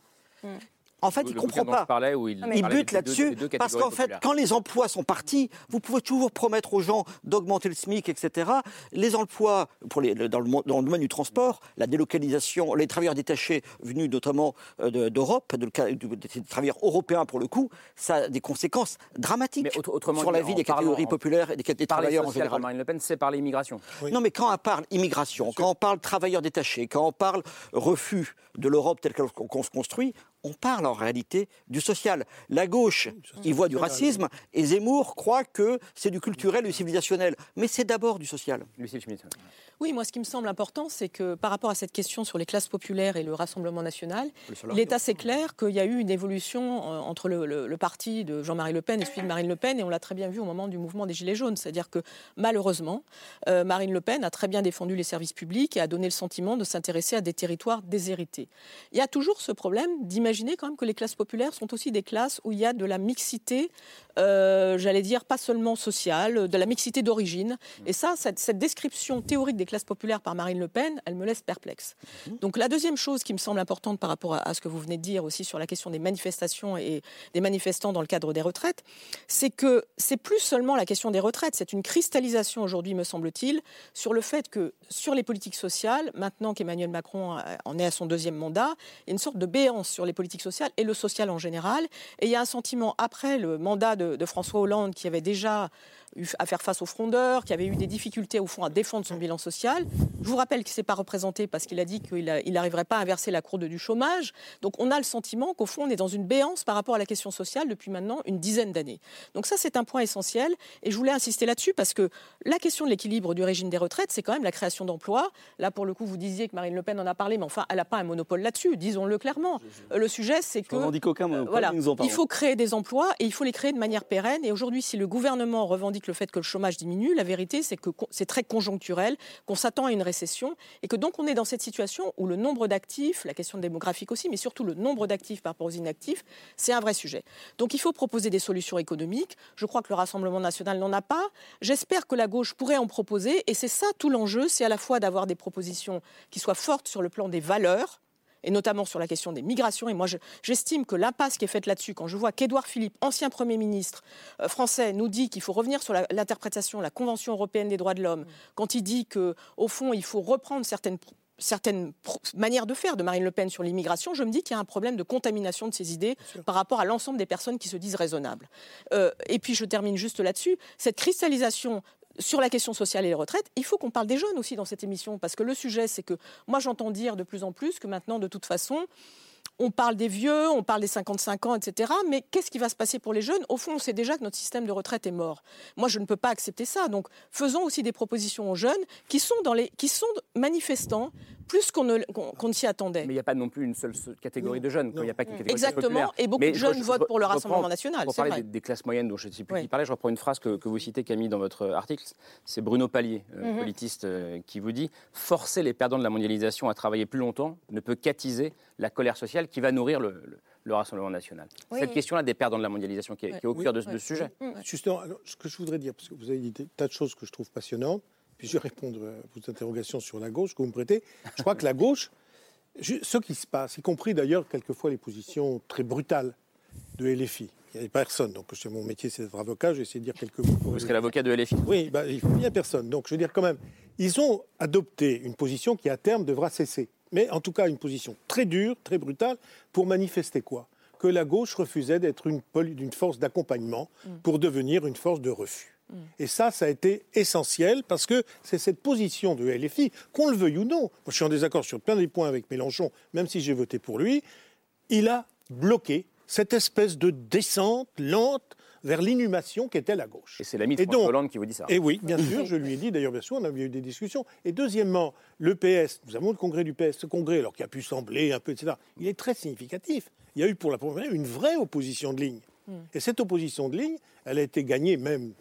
Speaker 16: en fait, il ne comprend pas.
Speaker 2: parlais, il
Speaker 16: bute là-dessus parce qu'en fait, quand les emplois sont partis, vous pouvez toujours promettre aux gens d'augmenter le SMIC, etc. Les emplois pour les, dans, le, mo- dans le domaine du transport, la délocalisation, les travailleurs détachés venus notamment euh, de- d'Europe, de, de, de- des travailleurs européens pour le coup, ça a des conséquences dramatiques
Speaker 2: Autrement
Speaker 16: sur la vie des
Speaker 2: parlant-
Speaker 16: catégories
Speaker 2: en-
Speaker 16: populaires et des, travailleurs en général.
Speaker 2: Marine Le Pen, c'est par l'immigration.
Speaker 16: Non, mais quand on parle immigration, quand on parle travailleurs détachés, quand on parle refus de l'Europe telle qu'on qu'on se construit, on parle en réalité du social. La gauche, il voit du racisme, et Zemmour croit que c'est du culturel et du civilisationnel. Mais c'est d'abord du social.
Speaker 18: Oui, moi, ce qui me semble important, c'est que par rapport à cette question sur les classes populaires et le Rassemblement national, il est assez clair qu'il y a eu une évolution euh, entre le, le- le parti de Jean-Marie Le Pen et celui de Marine Le Pen, et on l'a très bien vu au moment du mouvement des Gilets jaunes. C'est-à-dire que malheureusement, euh, Marine Le Pen a très bien défendu les services publics et a donné le sentiment de s'intéresser à des territoires déshérités. Il y a toujours ce problème d'imaginer quand même que les classes populaires sont aussi des classes où il y a de la mixité, euh, j'allais dire pas seulement sociale, de la mixité d'origine. Et ça, cette, cette description théorique des classes populaires par Marine Le Pen, elle me laisse perplexe. Donc la deuxième chose qui me semble importante par rapport à, à ce que vous venez de dire aussi sur la question des manifestations et des manifestants dans le cadre des retraites, c'est que c'est plus seulement la question des retraites, c'est une cristallisation aujourd'hui, me semble-t-il, sur le fait que sur les politiques sociales, maintenant qu'Emmanuel Macron en est à son deuxième mandat, il y a une sorte de béance sur les politiques sociales et le social en général. Et il y a un sentiment, après le mandat de, de François Hollande, qui avait déjà eu à faire face aux frondeurs, qui avait eu des difficultés au fond à défendre son bilan social. Je vous rappelle qu'il ne s'est pas représenté parce qu'il a dit qu'il n'arriverait pas à inverser la courbe du chômage. Donc on a le sentiment qu'au fond on est dans une béance par rapport à la question sociale depuis maintenant une dizaine d'années. Donc ça c'est un point essentiel et je voulais insister là-dessus parce que la question de l'équilibre du régime des retraites c'est quand même la création d'emplois. Là pour le coup vous disiez que Marine Le Pen en a parlé mais enfin elle n'a pas un monopole là-dessus, disons-le clairement. Le sujet c'est que...
Speaker 15: revendique aucun monopole,
Speaker 18: Euh, voilà,
Speaker 15: nous en
Speaker 18: il faut créer des emplois et il faut les créer de manière pérenne. Et aujourd'hui, si le gouvernement revendique le fait que le chômage diminue, la vérité, c'est que c'est très conjoncturel, qu'on s'attend à une récession et que donc on est dans cette situation où le nombre d'actifs, la question démographique aussi, mais surtout le nombre d'actifs par rapport aux inactifs, c'est un vrai sujet. Donc il faut proposer des solutions économiques. Je crois que le Rassemblement national n'en a pas. J'espère que la gauche pourrait en proposer. Et c'est ça tout l'enjeu, c'est à la fois d'avoir des propositions qui soient fortes sur le plan des valeurs et notamment sur la question des migrations. Et moi, je- j'estime que l'impasse qui est faite là-dessus, quand je vois qu'Édouard Philippe, ancien Premier ministre euh, français, nous dit qu'il faut revenir sur l'interprétation de la Convention européenne des droits de l'homme, quand il dit que, au fond, il faut reprendre certaines certaines manières de faire de Marine Le Pen sur l'immigration, je me dis qu'il y a un problème de contamination de ces idées par rapport à l'ensemble des personnes qui se disent raisonnables. Euh, et puis je termine juste là-dessus, cette cristallisation sur la question sociale et les retraites, il faut qu'on parle des jeunes aussi dans cette émission, parce que le sujet, c'est que moi j'entends dire de plus en plus que maintenant, de toute façon, on parle des vieux, on parle des 55 ans, etc. Mais qu'est-ce qui va se passer pour les jeunes? Au fond, on sait déjà que notre système de retraite est mort. Moi, je ne peux pas accepter ça. Donc, faisons aussi des propositions aux jeunes qui sont, dans les, qui sont manifestants plus qu'on ne, qu'on- qu'on ne s'y attendait.
Speaker 2: Mais il n'y a pas non plus une seule catégorie de jeunes. quand Il n'y a pas qu'une catégorie
Speaker 18: Exactement,
Speaker 2: populaire.
Speaker 18: et beaucoup
Speaker 2: Mais
Speaker 18: de
Speaker 2: je-
Speaker 18: jeunes
Speaker 2: je-
Speaker 18: votent pour le
Speaker 2: reprends-
Speaker 18: Rassemblement national,
Speaker 2: Pour
Speaker 18: c'est
Speaker 2: parler
Speaker 18: vrai.
Speaker 2: des, des classes moyennes dont je ne sais plus
Speaker 18: Oui.
Speaker 2: qui parlait, je reprends une phrase que, que vous citez, Camille, dans votre article. C'est Bruno Palier, euh,
Speaker 18: Mhm.
Speaker 2: politiste, euh, qui vous dit Forcer les perdants de la mondialisation à travailler plus longtemps ne peut qu'attiser la colère sociale qui va nourrir le, le- le Rassemblement national.
Speaker 17: Oui.
Speaker 2: Cette question-là des perdants de la mondialisation qui est, qui est au
Speaker 17: Oui.
Speaker 2: cœur de, ce- de ce sujet.
Speaker 17: Justement, alors, ce que je voudrais dire, parce que vous avez dit des tas de choses que je trouve passionnantes, puis je vais répondre à vos interrogations sur la gauche que vous me prêtez. Je crois que la gauche, ce qui se passe, y compris d'ailleurs quelquefois les positions très brutales de LFI. Il n'y a personne, donc c'est mon métier, c'est d'être avocat, je vais essayer de dire quelques mots. pour
Speaker 2: Vous serez
Speaker 17: LFI.
Speaker 2: l'avocat de LFI.
Speaker 17: Oui, bah, il n'y a personne. Donc je veux dire quand même, Ils ont adopté une position qui, à terme, devra cesser. Mais en tout cas, une position très dure, très brutale, pour manifester quoi? Que la gauche refusait d'être une, une, force d'accompagnement pour devenir une force de refus. Et ça, ça a été essentiel parce que c'est cette position de LFI, qu'on le veuille ou non, moi je suis en désaccord sur plein des points avec Mélenchon, même si j'ai voté pour lui, il a bloqué cette espèce de descente lente vers l'inhumation qu'était la gauche.
Speaker 2: Et c'est l'ami de François Hollande qui vous dit ça.
Speaker 17: Et oui, bien sûr, je lui ai dit, d'ailleurs, bien sûr, on a eu des discussions. Et deuxièmement, le PS, nous avons le congrès du PS, ce congrès, alors qui a pu sembler un peu, etc., il est très significatif. Il y a eu pour la première fois une vraie opposition de ligne. Hmm. Et cette opposition de ligne, elle a été gagnée même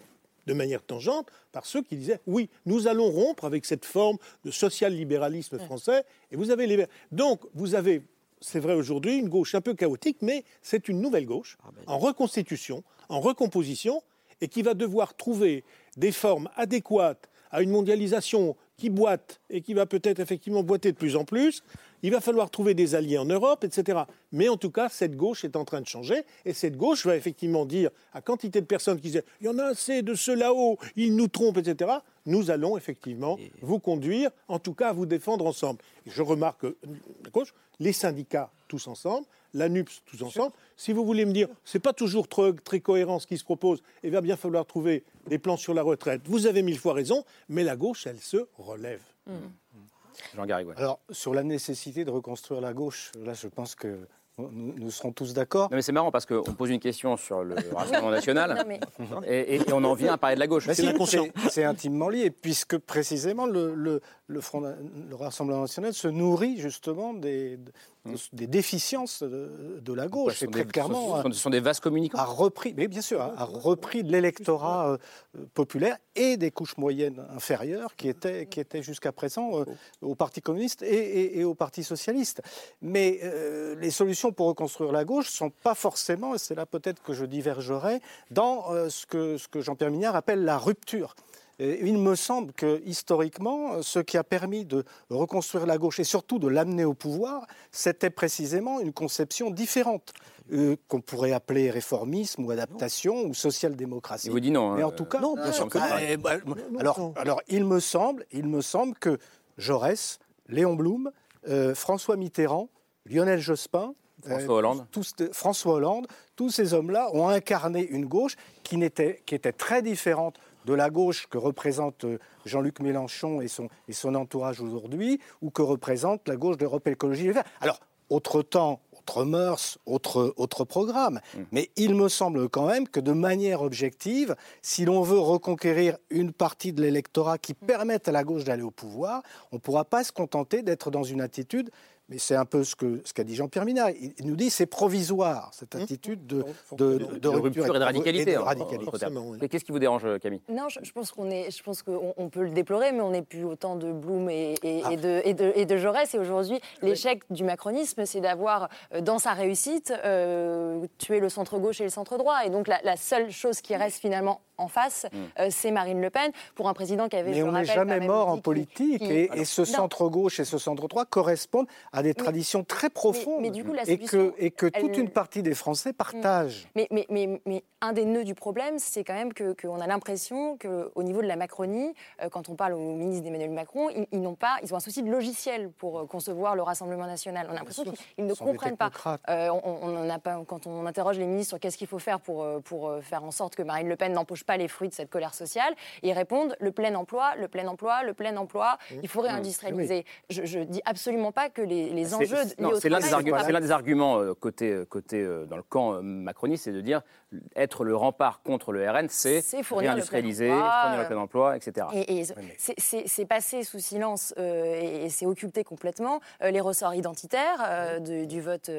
Speaker 17: de manière tangente par ceux qui disaient oui, nous allons rompre avec cette forme de social-libéralisme français. Et vous avez les... Donc, vous avez, c'est vrai aujourd'hui, une gauche un peu chaotique, mais c'est une nouvelle gauche ah ben. en reconstitution, en recomposition, et qui va devoir trouver des formes adéquates à une mondialisation qui boite et qui va peut-être effectivement boiter de plus en plus, il va falloir trouver des alliés en Europe, etc. Mais en tout cas, cette gauche est en train de changer. Et cette gauche va effectivement dire à quantité de personnes qui disent il y en a assez de ceux là-haut, ils nous trompent, etc. Nous allons effectivement vous conduire, en tout cas à vous défendre ensemble. Et je remarque que gauche, les syndicats tous ensemble, la NUPS tous ensemble. Si vous voulez me dire, c'est pas toujours très, très, cohérent ce qui se propose, il va bien falloir trouver des plans sur la retraite. Vous avez mille fois raison, mais la gauche, elle se relève.
Speaker 2: Mmh. Jean Garrigues.
Speaker 13: Alors, sur la nécessité de reconstruire la gauche, là, je pense que nous, serons tous d'accord.
Speaker 2: mais c'est marrant parce qu'on pose une question sur le [laughs] Rassemblement national et, on en vient à parler de la gauche.
Speaker 13: C'est intimement lié, puisque précisément le, le, le, Front, le Rassemblement national se nourrit justement des, des déficiences de, la gauche.
Speaker 2: et très clairement, ce sont des vases communicants.
Speaker 13: A repris, mais bien sûr, a repris l'électorat euh, populaire et des couches moyennes inférieures qui étaient, qui étaient jusqu'à présent euh, au Parti communiste et, au Parti socialiste. Mais euh, les solutions pour reconstruire la gauche ne sont pas forcément, et c'est là peut-être que je divergerai, dans ce que, ce que Jean-Pierre Mignard appelle la rupture il me semble que historiquement, ce qui a permis de reconstruire la gauche et surtout de l'amener au pouvoir, c'était précisément une conception différente. Euh, qu'on pourrait appeler réformisme ou adaptation ou social-démocratie.
Speaker 2: vous dit non.
Speaker 13: Mais en tout cas, non, bien sûr que alors, alors, il me semble, il me semble que Jaurès, Léon Blum, euh, François Mitterrand, Lionel Jospin,
Speaker 2: François Hollande.
Speaker 13: tous, François Hollande, tous ces hommes-là ont incarné une gauche qui, était, qui était très différente de la gauche que représente euh, Jean-Luc Mélenchon et son, et son entourage aujourd'hui, ou que représente la gauche d'Europe Écologie Les Verts. Alors, autre temps, autre mœurs, autre, autre programme. Mm. Mais il me semble quand même que de manière objective, si l'on veut reconquérir une partie de l'électorat qui permette à la gauche d'aller au pouvoir, on ne pourra pas se contenter d'être dans une attitude mais c'est un peu ce qu'a ce qu'a dit Jean-Pierre Minard. Il, nous dit c'est provisoire, cette mmh. attitude de, de,
Speaker 2: de, rupture et de radicalité. Et Qu'est-ce qui vous dérange, Camille?
Speaker 14: Non, je, pense qu'on est, je pense qu'on peut le déplorer, mais on n'est plus autant de Blum et, et, ah. de, et, de, et de Jaurès. Et aujourd'hui, l'échec du macronisme, c'est d'avoir, euh, dans sa réussite, euh, tué le centre-gauche et le centre-droit. Et donc, la, la, seule chose qui reste finalement en face, mmh. euh, c'est Marine Le Pen, pour un président qui avait...
Speaker 13: Mais on n'est jamais mort en politique, et, ce centre-gauche et ce centre-droit correspondent à des traditions très profondes, et que, et que toute une partie des Français partagent.
Speaker 14: Mais, un des nœuds du problème, c'est quand même qu'on a l'impression qu'au niveau de la Macronie, euh, quand on parle au ministre d'Emmanuel Macron, ils, n'ont pas, ils ont un souci de logiciel pour euh, concevoir le Rassemblement national. On a l'impression qu'ils ne comprennent pas. on, a pas. Quand on interroge les ministres sur qu'est-ce qu'il faut faire pour, pour faire en sorte que Marine Le Pen n'empoche pas les fruits de cette colère sociale. ils répondent le plein emploi, le plein emploi, le plein emploi. Il faut réindustrialiser. Je, ne dis absolument pas que les, enjeux.
Speaker 2: C'est l'un des, arguments euh, côté, euh, côté euh, dans le camp macroniste, c'est de dire être le rempart contre le RN, c'est réindustrialiser, fournir le plein emploi, etc.
Speaker 14: Et, c'est passé sous silence et, c'est occulté complètement les ressorts identitaires du vote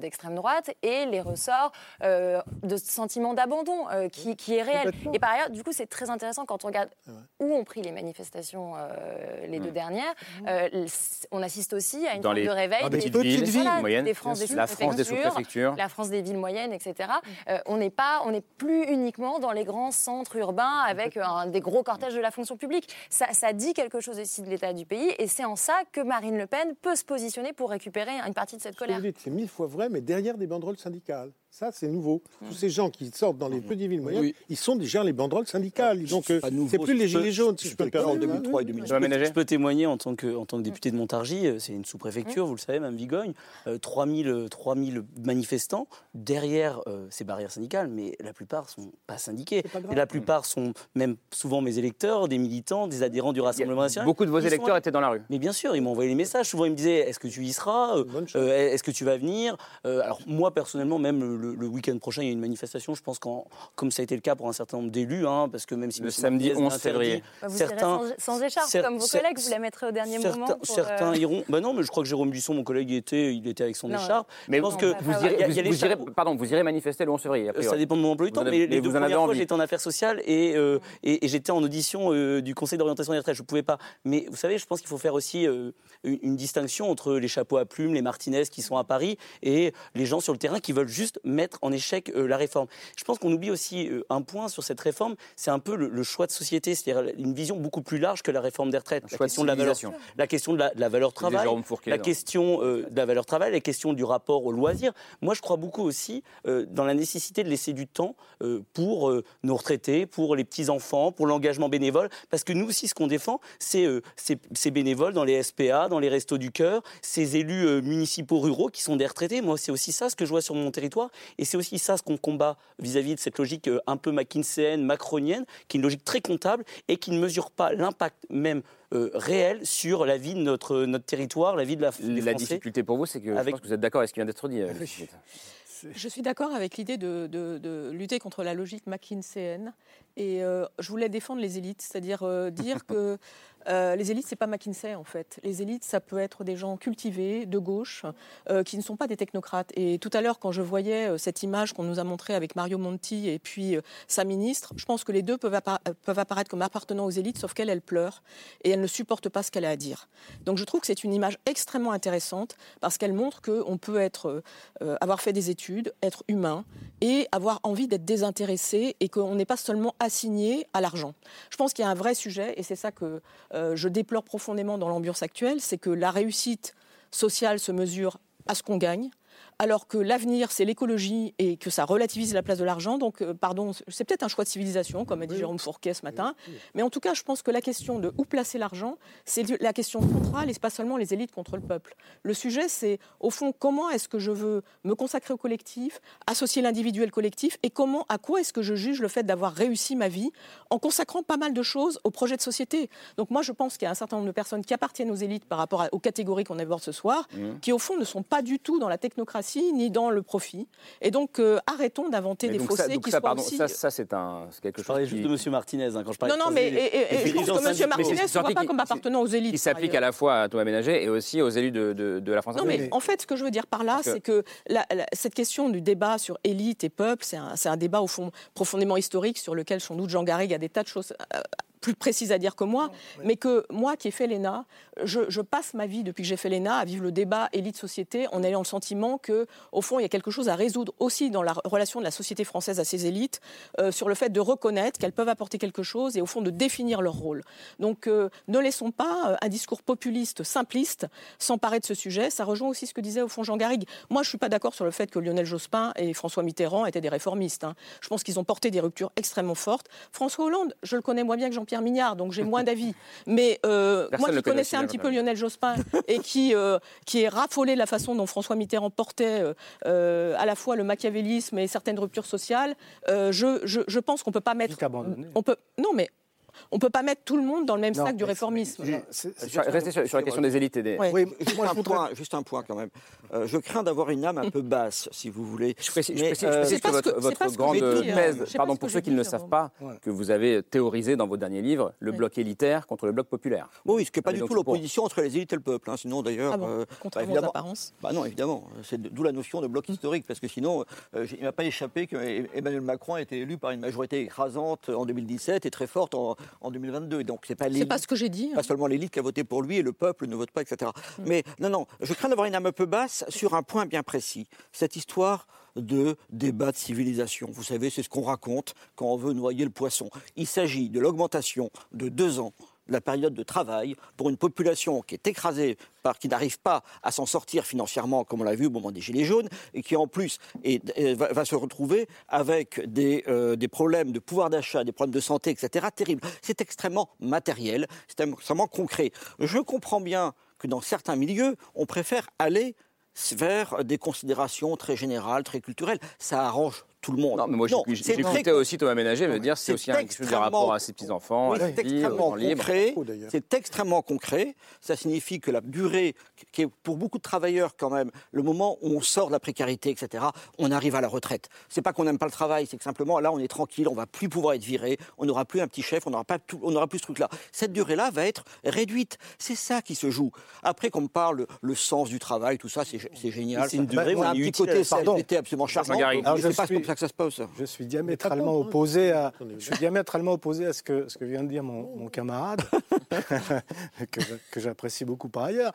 Speaker 14: d'extrême droite et les ressorts de sentiment d'abandon qui, qui, est réel. Et par ailleurs, du coup, c'est très intéressant quand on regarde où ont pris les manifestations euh, les deux dernières. Euh, on assiste aussi à une forme de réveil
Speaker 2: des, des, petites villes moyennes,
Speaker 14: des France,
Speaker 2: la France des sous-préfectures,
Speaker 14: la France des villes moyennes, etc. Euh, on n'est pas, on n'est plus uniquement dans les grands centres urbains avec des gros cortèges de la fonction publique. Ça, ça dit quelque chose aussi de l'état du pays, et c'est en ça que Marine Le Pen peut se positionner pour récupérer une partie de cette colère.
Speaker 17: C'est mille fois vrai, mais derrière des banderoles syndicales. Ça, c'est nouveau. Tous ces gens qui sortent dans les petites villes moyennes, ils sont déjà les banderoles syndicales. Donc, euh, c'est plus les gilets jaunes, si je peux me permettre.
Speaker 15: 2003 et 2008. Je, peux, je peux témoigner en tant que, en tant que député de Montargis, euh, c'est une sous-préfecture, vous le savez, même Vigogne, euh, 3000, 3000 manifestants derrière euh, ces barrières syndicales, mais la plupart sont pas syndiqués. et la plupart sont même souvent mes électeurs, des militants, des adhérents du Rassemblement national.
Speaker 2: Beaucoup de vos électeurs
Speaker 15: sont-
Speaker 2: étaient dans la rue.
Speaker 15: mais bien sûr, ils m'ont envoyé les messages. Souvent, ils me disaient Est-ce que tu y seras? Euh, euh, Est-ce que tu vas venir? Euh, Alors, moi, personnellement, même le, le week-end prochain, il y a une manifestation. Je pense qu'en comme ça a été le cas pour un certain nombre d'élus, hein, parce que même si
Speaker 2: Le samedi
Speaker 15: Martinez
Speaker 2: 11
Speaker 15: l'interdit,
Speaker 2: février.
Speaker 14: Bah, vous
Speaker 15: certains,
Speaker 14: irez sans, sans écharpe,
Speaker 15: cer-
Speaker 14: comme vos
Speaker 15: cer-
Speaker 14: collègues, vous la mettrez au dernier
Speaker 15: certains,
Speaker 14: moment. pour,
Speaker 15: certains
Speaker 14: euh,
Speaker 15: iront. Bah non, mais je crois que Jérôme Buisson, mon collègue, y était, il était avec son
Speaker 14: Non,
Speaker 15: écharpe.
Speaker 2: Mais
Speaker 15: je pense
Speaker 2: vous,
Speaker 15: que
Speaker 2: vous
Speaker 15: il y a-
Speaker 2: irez,
Speaker 15: il y a
Speaker 2: vous-
Speaker 15: les
Speaker 2: vous irez-
Speaker 15: charpes-
Speaker 2: pardon, vous irez manifester le 11 février.
Speaker 15: Euh. Ça dépend de mon emploi du
Speaker 2: Vous
Speaker 15: temps,
Speaker 2: en avez-
Speaker 15: mais les deux premières fois, j'étais en affaires sociales et, euh, et, et j'étais en audition euh, du Conseil d'orientation des retraites. Je ne pouvais pas. Mais vous savez, je pense qu'il faut faire aussi une, une distinction entre les chapeaux à plumes, les Martinez qui sont à Paris et les gens sur le terrain qui veulent juste mettre en échec euh, la réforme. Je pense qu'on oublie aussi euh, un point sur cette réforme, c'est un peu le, le choix de société, c'est-à-dire une vision beaucoup plus large que la réforme des retraites. La
Speaker 2: de
Speaker 15: question de la valeur,
Speaker 2: civilisation.
Speaker 15: la question de la, de la valeur
Speaker 2: Disait
Speaker 15: travail,
Speaker 2: Fourquet,
Speaker 15: la
Speaker 2: non.
Speaker 15: question euh, de la valeur travail, la question du rapport au loisir. Moi, je crois beaucoup aussi dans la nécessité de laisser du temps pour nos retraités, pour les petits-enfants, pour l'engagement bénévole, parce que nous aussi, ce qu'on défend, c'est ces, bénévoles dans les SPA, dans les restos du cœur, ces élus municipaux ruraux qui sont des retraités. Moi, c'est aussi ça ce que je vois sur mon territoire, et c'est aussi ça ce qu'on combat vis-à-vis de cette logique euh, un peu McKinseyenne, macronienne, qui est une logique très comptable et qui ne mesure pas l'impact même euh, réel sur la vie de notre, notre territoire, la vie de la, des
Speaker 2: La
Speaker 15: Français.
Speaker 2: difficulté pour vous, c'est que je
Speaker 15: Avec-
Speaker 2: pense que vous êtes d'accord avec ce qui vient d'être dit. euh.
Speaker 18: Je suis d'accord avec l'idée de, de- de lutter contre la logique McKinseyenne. Et euh, je voulais défendre les élites, c'est-à-dire euh, dire [laughs] que euh, les élites, c'est pas McKinsey en fait. Les élites, ça peut être des gens cultivés, de gauche, euh, qui ne sont pas des technocrates. Et tout à l'heure, quand je voyais euh, cette image qu'on nous a montrée avec Mario Monti et puis sa ministre, je pense que les deux peuvent, peuvent apparaître comme appartenant aux élites, sauf qu'elle, elle pleure et elle ne supporte pas ce qu'elle a à dire. Donc je trouve que c'est une image extrêmement intéressante parce qu'elle montre qu'on peut être, avoir fait des études, être humain et avoir envie d'être désintéressé et qu'on n'est pas seulement assigné à l'argent. Je pense qu'il y a un vrai sujet et c'est ça que euh, je déplore profondément dans l'ambiance actuelle, c'est que la réussite sociale se mesure à ce qu'on gagne. Alors que l'avenir, c'est l'écologie et que ça relativise la place de l'argent. Donc, euh, pardon, c'est peut-être un choix de civilisation, comme a dit Jérôme Fourquet ce matin. Mais en tout cas, je pense que la question de où placer l'argent, c'est la question centrale et c'est pas seulement les élites contre le peuple. Le sujet, c'est au fond comment est-ce que je veux me consacrer au collectif, associer l'individuel collectif et comment, à quoi est-ce que je juge le fait d'avoir réussi ma vie en consacrant pas mal de choses au projet de société. Donc moi, je pense qu'il y a un certain nombre de personnes qui appartiennent aux élites par rapport à- aux catégories qu'on aborde ce soir,
Speaker 2: Mmh.
Speaker 18: qui au fond ne sont pas du tout dans la technocratie ni dans le profit. Et donc euh, arrêtons d'inventer des
Speaker 2: donc
Speaker 18: fossés
Speaker 2: ça,
Speaker 18: qui
Speaker 2: ça,
Speaker 18: soient
Speaker 2: pardon,
Speaker 18: aussi.
Speaker 2: ça, ça, c'est un, quelque
Speaker 15: Je
Speaker 2: chose
Speaker 15: parlais
Speaker 2: qui...
Speaker 15: juste de M. Martinez hein, quand je parlais
Speaker 18: Non, non,
Speaker 15: de
Speaker 18: mais et- et- et je pense
Speaker 15: dirigeants
Speaker 18: que M. Martinez ne voit
Speaker 2: sorti
Speaker 18: pas comme appartenant aux élites.
Speaker 2: qui s'applique à la fois à Thomas Ménager et aussi aux élus de, de- de la France
Speaker 18: Non, mais en fait, ce que je veux dire par là,
Speaker 2: que-
Speaker 18: c'est que la- la- cette question du débat sur élite et peuple, c'est un, c'est un débat au fond profondément historique sur lequel sans doute Jean Garrigue a des tas de choses euh, plus précises à dire que moi, mais que moi qui ai fait l'ENA, je, je passe ma vie depuis que j'ai fait l'ENA à vivre le débat élite-société en ayant le sentiment que, au fond, il y a quelque chose à résoudre aussi dans la relation de la société française à ses élites, euh, sur le fait de reconnaître qu'elles peuvent apporter quelque chose et au fond de définir leur rôle. Donc euh, ne laissons pas euh, un discours populiste, simpliste, s'emparer de ce sujet. Ça rejoint aussi ce que disait au fond Jean Garrigue. Moi, je suis pas d'accord sur le fait que Lionel Jospin et François Mitterrand étaient des réformistes. hein. Je pense qu'ils ont porté des ruptures extrêmement fortes. François Hollande, je le connais moins bien que Jean-Pierre Mignard, donc j'ai moins d'avis. Mais euh, moi
Speaker 2: ne
Speaker 18: qui connaissais un petit peu Lionel Jospin et qui, euh, qui est raffolé de la façon dont François Mitterrand portait euh, euh, à la fois le machiavélisme et certaines ruptures sociales, euh, je, je, je pense qu'on peut pas mettre. On peut, non, mais on peut pas mettre tout le monde dans le même
Speaker 16: Non,
Speaker 18: sac du réformisme.
Speaker 2: Restez sur, sur la question des élites et des...
Speaker 18: Ouais.
Speaker 16: Oui, juste, un point, juste un point quand même. Euh, je crains d'avoir une âme un peu basse, si vous voulez.
Speaker 2: Je précise, je
Speaker 16: Mais,
Speaker 2: précise- je
Speaker 16: euh,
Speaker 2: précise que votre,
Speaker 16: que- que
Speaker 2: grande
Speaker 16: j'ai dit,
Speaker 2: thèse, pardon, pour
Speaker 16: que
Speaker 2: ceux qui ne le savent pas, que vous avez théorisé dans vos derniers livres le bloc élitaire contre le bloc populaire.
Speaker 16: Oui, ce qui n'est pas du tout l'opposition entre les élites et le peuple. hein. Sinon, d'ailleurs,
Speaker 18: Ah
Speaker 16: euh,
Speaker 18: contrairement aux apparences.
Speaker 16: Bah non, évidemment. C'est d'où la notion de bloc historique, parce que sinon, il ne m'a pas échappé qu'Emmanuel Macron a été élu par une majorité écrasante en 2017 et très forte en, en 2022. Et donc, c'est pas
Speaker 18: C'est
Speaker 16: l'élite-
Speaker 18: pas ce que j'ai dit. hein.
Speaker 16: pas seulement l'élite qui a voté pour lui et le peuple ne vote pas, etc. Mais non, non, je crains d'avoir une âme un peu basse sur un point bien précis. Cette histoire de débat de civilisation. Vous savez, c'est ce qu'on raconte quand on veut noyer le poisson. Il s'agit de l'augmentation de deux ans la période de travail pour une population qui est écrasée par, qui n'arrive pas à s'en sortir financièrement, comme on l'a vu au moment des Gilets jaunes, et qui en plus va, se retrouver avec des, euh, des problèmes de pouvoir d'achat, des problèmes de santé, etc. terribles. C'est extrêmement matériel, c'est extrêmement concret. Je comprends bien que dans certains milieux, on préfère aller vers des considérations très générales, très culturelles. Ça arrange tout le monde.
Speaker 2: Non, mais moi, j'écoutais aussi Thomas Ménager me dire c'est aussi un chose de rapport à ses petits-enfants,
Speaker 16: c'est extrêmement concret. C'est extrêmement concret. Ça signifie que la durée, qui est pour beaucoup de travailleurs quand même, le moment où on sort de la précarité, etc., on arrive à la retraite. C'est pas qu'on n'aime pas le travail, c'est que simplement là, on est tranquille, on va plus pouvoir être viré, on n'aura plus un petit chef, on n'aura pas on n'aura plus ce truc-là. Cette durée-là va être réduite. C'est ça qui se joue. Après qu'on me parle le sens du travail, tout ça, c'est génial.
Speaker 15: C'est une durée,
Speaker 16: on a un petit côté CFDT absolument charmant.
Speaker 13: Que ça se passe. Je suis diamétralement opposé à, je suis diamétralement opposé à ce que, ce que vient de dire mon, camarade, [laughs] que, que j'apprécie beaucoup par ailleurs.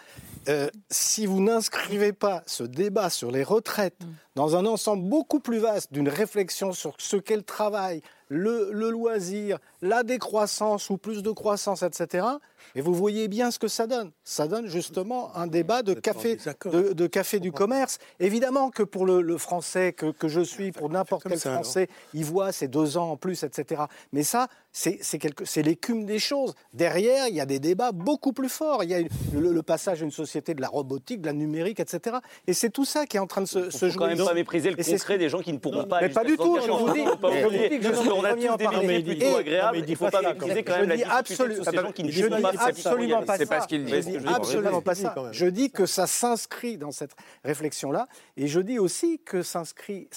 Speaker 13: Euh, si vous n'inscrivez pas ce débat sur les retraites mm. dans un ensemble beaucoup plus vaste d'une réflexion sur ce qu'est le travail, le, le loisir, la décroissance ou plus de croissance, etc., et vous voyez bien ce que ça donne. Ça donne justement un débat de café, de, café du commerce. Évidemment que pour le, français que, que, je suis, pour n'importe quel français, il voit ces deux ans en plus, etc. Mais ça, c'est l'écume des choses. Derrière, il y a des débats beaucoup plus forts. Il y a le, passage à une société de la robotique, de la numérique, etc. Et c'est tout ça qui est en train de se, se jouer.
Speaker 15: Quand même pas mépriser le concret des gens qui ne pourront pas.
Speaker 13: Mais pas du tout. Je vous dis,
Speaker 15: on a tous des plutôt agréables. Il ne faut pas mépriser quand même la discussion sur ces gens qui ne
Speaker 13: pourront pas absolument pas ça. pas ce qu'il dit. Absolument pas ça. Je dis que ça s'inscrit dans cette réflexion-là, et je dis aussi que ça s'inscrit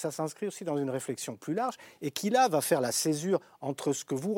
Speaker 13: aussi dans une réflexion plus large, et qui là va faire la césure entre ce que vous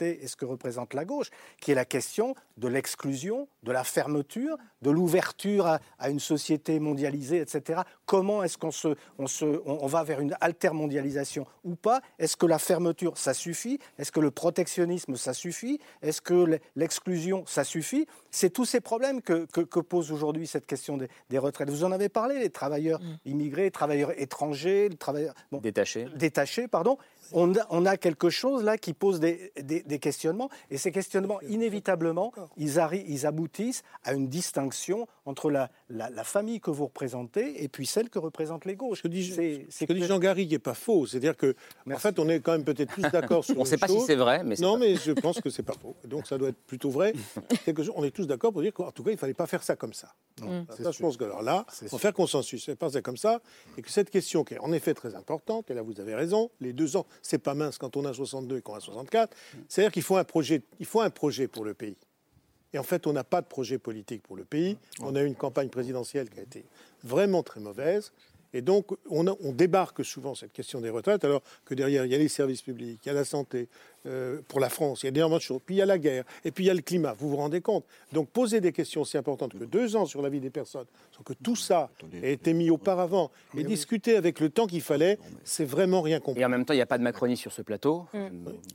Speaker 13: et ce que représente la gauche, qui est la question de l'exclusion, de la fermeture, de l'ouverture à, une société mondialisée, etc. Comment est-ce qu'on se, on se, on va vers une altermondialisation ou pas? Est-ce que la fermeture, ça suffit? Est-ce que le protectionnisme, ça suffit? Est-ce que l'exclusion, ça suffit? C'est tous ces problèmes que, que, pose aujourd'hui cette question des, retraites. Vous en avez parlé, les travailleurs mm. immigrés, les travailleurs étrangers, les travailleurs
Speaker 2: détachés.
Speaker 13: Détachés, pardon on a, quelque chose là qui pose des, questionnements, et ces questionnements, inévitablement, ils, ils aboutissent à une distinction entre la, famille que vous représentez et puis celle que représentent les gauches.
Speaker 17: Ce que dit, Jean Garry n'est pas faux, c'est-à-dire que, en fait, on est quand même peut-être tous d'accord [laughs] sur.
Speaker 2: on ne sait pas si c'est vrai, mais
Speaker 17: non, mais je pense que c'est pas faux. Donc ça doit être plutôt vrai. [laughs] on est tous d'accord pour dire qu'en tout cas, il fallait pas faire ça comme ça. Mm. Ça, je pense que alors là, on faire consensus, c'est pas ça comme ça, et que cette question qui est en effet très importante, et là vous avez raison, les deux ans, c'est pas mince quand on a 62 et qu'on a 64. C'est-à-dire qu'il faut un projet, il faut un projet pour le pays. Et en fait, on n'a pas de projet politique pour le pays. On a eu une campagne présidentielle qui a été vraiment très mauvaise. Et donc, on, on, débarque souvent cette question des retraites, alors que derrière, il y a les services publics, il y a la santé, euh, pour la France. Il y a énormément de choses. Puis il y a la guerre. Et puis il y a le climat. Vous vous rendez compte Donc poser des questions aussi importantes que deux ans sur la vie des personnes, sans que tout ça ait été mis auparavant, et discuter avec le temps qu'il fallait, c'est vraiment rien compris.
Speaker 2: Et en même temps, il n'y a pas de Macronie sur ce plateau. Mm.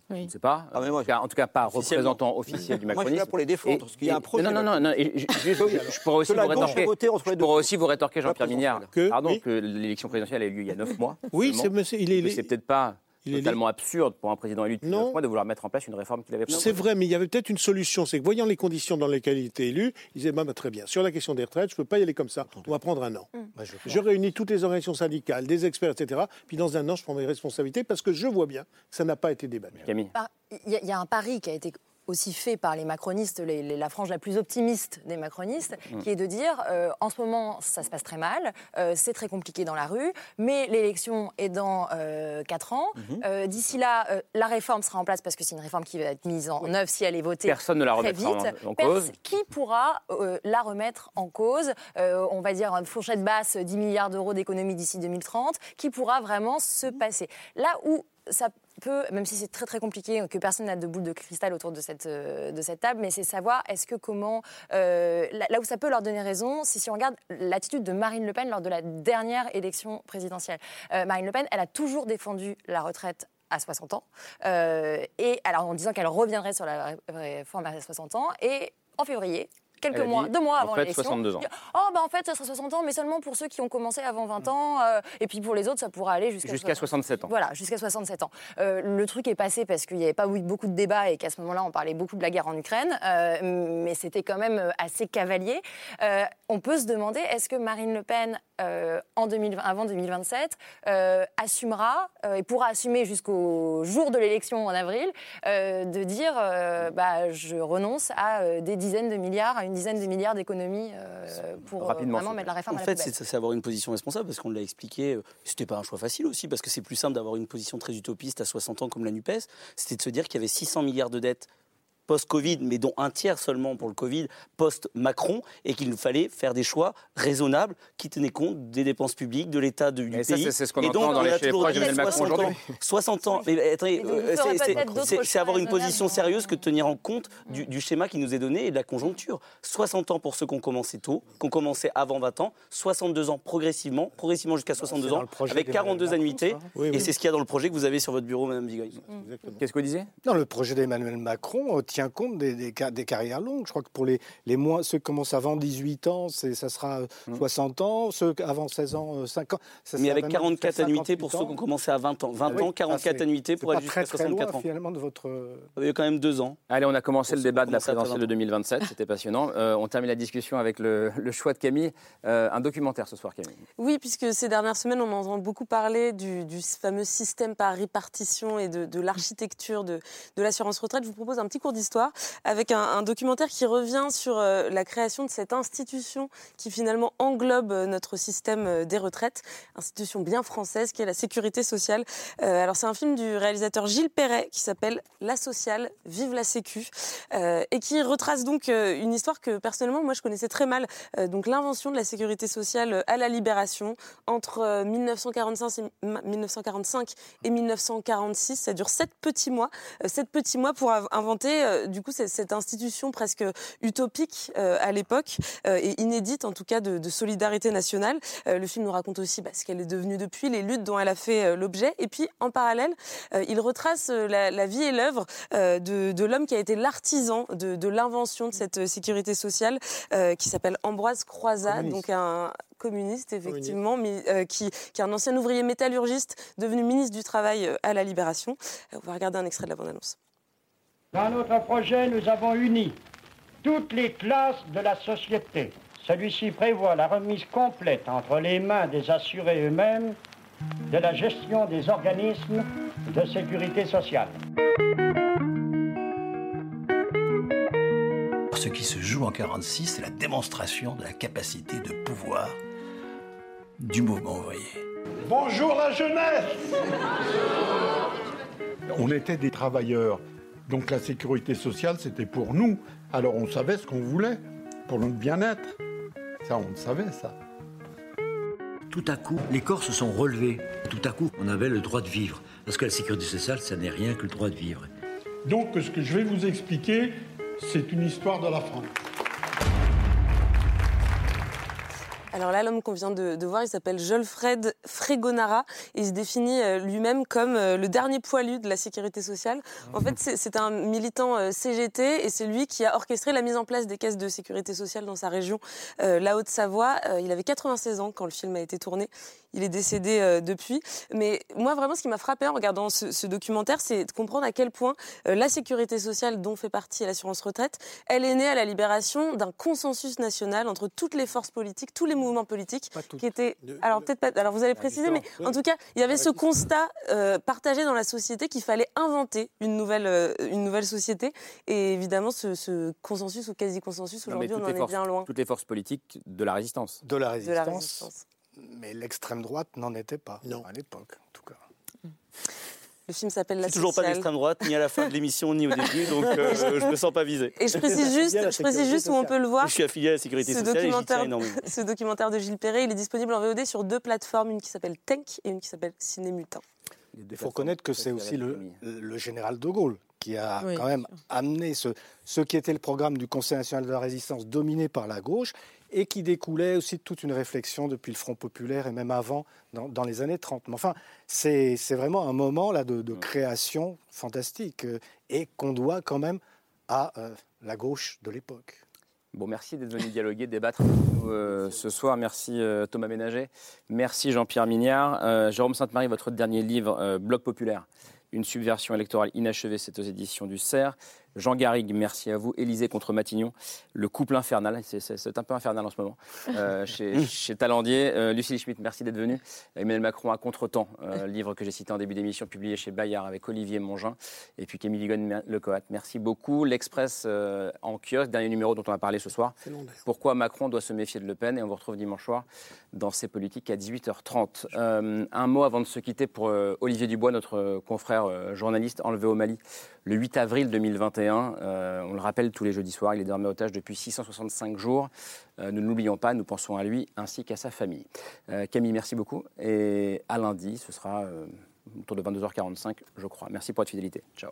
Speaker 2: Je ne sais pas. Ah, en tout cas, pas représentant officiel du macronisme. [laughs] Moi, je suis
Speaker 16: là pour les défendre. parce qu'il y a un projet.
Speaker 2: Non, non, non. non [laughs] je, pourrais aussi vous rétorquer. Je pourrais aussi vous rétorquer, Jean-Pierre Mignard. Pardon, que l'élection présidentielle a eu lieu il y a neuf mois.
Speaker 17: Oui, c'est
Speaker 2: peut-être pas c'est tellement absurde pour un président élu depuis mois de vouloir mettre en place une réforme qu'il avait
Speaker 17: proposée. C'est vrai, mais il y avait peut-être une solution. C'est que voyant les conditions dans lesquelles il était élu, il disait bah, bah, très bien, sur la question des retraites, je ne peux pas y aller comme ça. On va prendre un an. Mmh. Bah, je, réunis toutes les organisations syndicales, des experts, etc. Puis dans un an, je prends mes responsabilités parce que je vois bien que ça n'a pas été débattu.
Speaker 2: Camille.
Speaker 14: Il y, a un pari qui a été aussi fait par les macronistes, la frange la plus optimiste des macronistes, mm. qui est de dire euh, en ce moment ça se passe très mal, euh, c'est très compliqué dans la rue, mais l'élection est dans euh, 4 ans. Mm-hmm. D'ici là, la réforme sera en place parce que c'est une réforme qui va être mise en œuvre si elle est votée.
Speaker 2: Personne ne la
Speaker 14: remettra
Speaker 2: en, cause.
Speaker 14: Qui pourra la remettre en cause On va dire une fourchette basse, 10 milliards d'euros d'économie d'ici 2030, qui pourra vraiment se passer. Là où ça peut, même si c'est très très compliqué, que personne n'a de boule de cristal autour de cette, euh, de cette table, mais c'est savoir est-ce que comment. Euh, là où ça peut leur donner raison, c'est si on regarde l'attitude de Marine Le Pen lors de la dernière élection présidentielle. Euh, Marine Le Pen, elle a toujours défendu la retraite à 60 ans, et alors en disant qu'elle reviendrait sur la réforme à 60 ans, et en février, quelques mois,
Speaker 2: dit,
Speaker 14: deux mois
Speaker 2: en
Speaker 14: avant
Speaker 2: fait,
Speaker 14: l'élection.
Speaker 2: 62 ans.
Speaker 14: Oh, bah en fait, ça sera 60 ans, mais seulement pour ceux qui ont commencé avant 20 ans. euh, et puis pour les autres, ça pourra aller jusqu'à
Speaker 2: Jusqu'à 67 ans.
Speaker 14: Voilà, jusqu'à 67 ans. Euh, le truc est passé parce qu'il n'y avait pas eu beaucoup de débats et qu'à ce moment-là, on parlait beaucoup de la guerre en Ukraine, euh, mais c'était quand même assez cavalier. On peut se demander, est-ce que Marine Le Pen, euh, en 2020, avant 2027, euh, assumera euh, et pourra assumer jusqu'au jour de l'élection en avril euh, de dire euh, bah, je renonce à euh, des dizaines de milliards, à une dizaine de milliards d'économies euh, pour
Speaker 15: Rapidement,
Speaker 14: vraiment mettre la réforme
Speaker 15: En
Speaker 14: à la
Speaker 15: fait, c'est avoir une position responsable parce qu'on l'a expliqué. C'était pas un choix facile aussi parce que c'est plus simple d'avoir une position très utopiste à 60 ans comme la Nupes. C'était de se dire qu'il y avait 600 milliards de dettes post-Covid, mais dont un tiers seulement pour le Covid, post-Macron, et qu'il nous fallait faire des choix raisonnables qui tenaient compte des dépenses publiques, de l'état de- du
Speaker 2: Et ça,
Speaker 15: pays.
Speaker 2: c'est- ce qu'on entend
Speaker 15: donc,
Speaker 2: dans
Speaker 15: on
Speaker 2: les-
Speaker 15: a
Speaker 2: chez les proches Macron
Speaker 15: 60 ans.
Speaker 2: aujourd'hui. [laughs]
Speaker 15: 60 ans. Mais attendez, euh, c'est- avoir une position sérieuse que de tenir en compte du, du schéma qui nous est donné et de la conjoncture. 60 ans pour ceux qui ont commencé tôt, qui ont commencé avant 20 ans, 62 ans progressivement, progressivement jusqu'à 62
Speaker 13: dans
Speaker 15: ans, avec
Speaker 13: d'Emmanuel
Speaker 15: 42
Speaker 13: Macron,
Speaker 15: annuités.
Speaker 13: Oui,
Speaker 15: Et c'est ce qu'il y a dans le projet que vous avez sur votre bureau, Madame Bigoy.
Speaker 2: Qu'est-ce que vous disiez?
Speaker 13: Non, le projet d'Emmanuel Macron euh, tient compte des, des ca- des carrières longues. Je crois que pour les, les moins, ceux qui commencent avant 18 ans, c'est- ça sera euh, 60 ans. Ceux qui- avant 16 ans, euh, 5 ans. Ça
Speaker 15: Mais
Speaker 13: sera
Speaker 15: avec
Speaker 13: vraiment
Speaker 15: 44
Speaker 13: jusqu'à
Speaker 15: annuités pour
Speaker 13: 58
Speaker 15: ceux
Speaker 13: ans.
Speaker 15: qui ont commencé à 20 ans. 20
Speaker 13: Ah oui,
Speaker 15: ans, 44
Speaker 13: ça, c'est-
Speaker 15: annuités pour aller jusqu'à
Speaker 13: très loin,
Speaker 15: 64 ans.
Speaker 13: finalement, de votre... euh,
Speaker 15: Il y a quand même deux ans.
Speaker 2: Allez, on a commencé le débat de la présidentielle de
Speaker 15: 20 ans.
Speaker 2: 2027, c'était passionnant. Euh, on termine la discussion avec le, le choix de Camille. Euh, un documentaire ce soir, Camille.
Speaker 19: Oui, puisque ces dernières semaines, on entend beaucoup parler du, du fameux système par répartition et de, de l'architecture de, de l'assurance retraite. Je vous propose un petit cours avec un, documentaire qui revient sur euh, la création de cette institution qui finalement englobe euh, notre système euh, des retraites, institution bien française qui est la sécurité sociale. Alors c'est un film du réalisateur Gilles Perret qui s'appelle La sociale, vive la sécu, et qui retrace donc une histoire que personnellement moi je connaissais très mal. Donc l'invention de la sécurité sociale à la libération entre euh, 1945 et, 1945 et 1946. Ça dure sept petits mois. Sept petits mois pour inventer euh, du coup c'est- cette institution presque utopique euh, à l'époque euh, et inédite en tout cas de, de solidarité nationale. Le film nous raconte aussi bah, ce qu'elle est devenue depuis, les luttes dont elle a fait l'objet. Et puis en parallèle, il retrace la, la vie et l'œuvre de, de l'homme qui a été l'artisan de, de l'invention de cette sécurité sociale, qui s'appelle Ambroise Croizat, donc un communiste effectivement, mais, euh, qui, qui est un ancien ouvrier métallurgiste devenu ministre du Travail à la Libération. On va regarder un extrait de la bande-annonce.
Speaker 22: Dans notre projet, nous avons uni toutes les classes de la société. Celui-ci prévoit la remise complète entre les mains des assurés eux-mêmes de la gestion des organismes de sécurité sociale.
Speaker 23: Ce qui se joue en 46, c'est la démonstration de la capacité de pouvoir du mouvement ouvrier.
Speaker 22: Bonjour la jeunesse
Speaker 24: On était des travailleurs, donc la sécurité sociale, c'était pour nous. Alors on savait ce qu'on voulait, pour notre bien-être. Ça, on le savait, ça.
Speaker 23: Tout à coup, les corps se sont relevés. Tout à coup, on avait le droit de vivre. Parce que la sécurité sociale, ça n'est rien que le droit de vivre.
Speaker 24: Donc ce que je vais vous expliquer, c'est une histoire de la France.
Speaker 19: Alors là, l'homme qu'on vient de, voir, il s'appelle Jolfred Fregonara et il se définit euh, lui-même comme euh, le dernier poilu de la sécurité sociale. En fait, c'est- un militant euh, CGT et c'est lui qui a orchestré la mise en place des caisses de sécurité sociale dans sa région, la Haute-Savoie. Il avait 96 ans quand le film a été tourné. Il est décédé depuis. Mais moi, vraiment, ce qui m'a frappé en regardant ce, documentaire, c'est de comprendre à quel point la sécurité sociale dont fait partie l'assurance retraite, elle est née à la libération d'un consensus national entre toutes les forces politiques, tous les mouvements politiques qui étaient. Alors peut-être pas. Alors vous allez préciser, mais en tout cas, il y avait ce constat euh, partagé dans la société qu'il fallait inventer une nouvelle, euh, une nouvelle société. Et évidemment, ce, ce consensus ou quasi-consensus,
Speaker 2: Non,
Speaker 19: aujourd'hui, on en est bien loin.
Speaker 2: Toutes les forces politiques de la résistance.
Speaker 13: De la
Speaker 19: De
Speaker 13: résistance.
Speaker 19: la résistance.
Speaker 13: Mais l'extrême droite n'en était pas, à l'époque, en tout cas.
Speaker 19: Le film s'appelle La
Speaker 15: C'est toujours pas
Speaker 19: Sociale.
Speaker 15: d'extrême droite, ni à la fin de l'émission, ni au début, donc euh, [laughs] je me sens pas visé.
Speaker 19: Et je précise juste, je précise juste où on peut le voir.
Speaker 15: Je suis affilié à la sécurité
Speaker 19: Ce
Speaker 15: sociale et
Speaker 19: documentaire,
Speaker 15: énormément. [laughs]
Speaker 19: ce documentaire de Gilles Perret, il est disponible en VOD sur deux plateformes, une qui s'appelle Tank et une qui s'appelle Cinémutin.
Speaker 13: Il faut reconnaître que c'est aussi le, le général de Gaulle qui a
Speaker 19: Oui,
Speaker 13: quand même amené ce, ce qui était le programme du Conseil national de la résistance dominé par la gauche et qui découlait aussi de toute une réflexion depuis le Front populaire et même avant, dans, dans les années 30. Mais enfin, c'est vraiment un moment là de, de création fantastique euh, et qu'on doit quand même à euh, la gauche de l'époque.
Speaker 2: Bon, merci d'être venu dialoguer, débattre euh, ce soir. Merci euh, Thomas Ménager. Merci Jean-Pierre Mignard. Jérôme Sainte-Marie, votre dernier livre, Bloc populaire, une subversion électorale inachevée, c'est aux éditions du CERF. Jean Garrigue, merci à vous. Élysée contre Matignon, le couple infernal, c'est un peu infernal en ce moment, euh, [laughs] chez, chez, Talandier. Euh, Lucie Schmitt, merci d'être venue. Emmanuel Macron à contre-temps, euh, livre que j'ai cité en début d'émission, publié chez Bayard avec Olivier Mongin. Et puis Camille Ligon, le Coat. Merci beaucoup. L'Express en kiosque, dernier numéro dont on va parler ce soir. Pourquoi Macron doit se méfier de Le Pen Et on vous retrouve dimanche soir dans ses politiques à 18h30. un mot avant de se quitter pour Olivier Dubois, notre confrère journaliste enlevé au Mali le 8 avril 2021. Euh, on le rappelle tous les jeudis soirs, il est désormais otage depuis 665 jours. Euh, nous ne l'oublions pas, nous pensons à lui ainsi qu'à sa famille. Euh, Camille, merci beaucoup. Et à lundi, ce sera autour de 22h45, je crois. Merci pour votre fidélité. Ciao.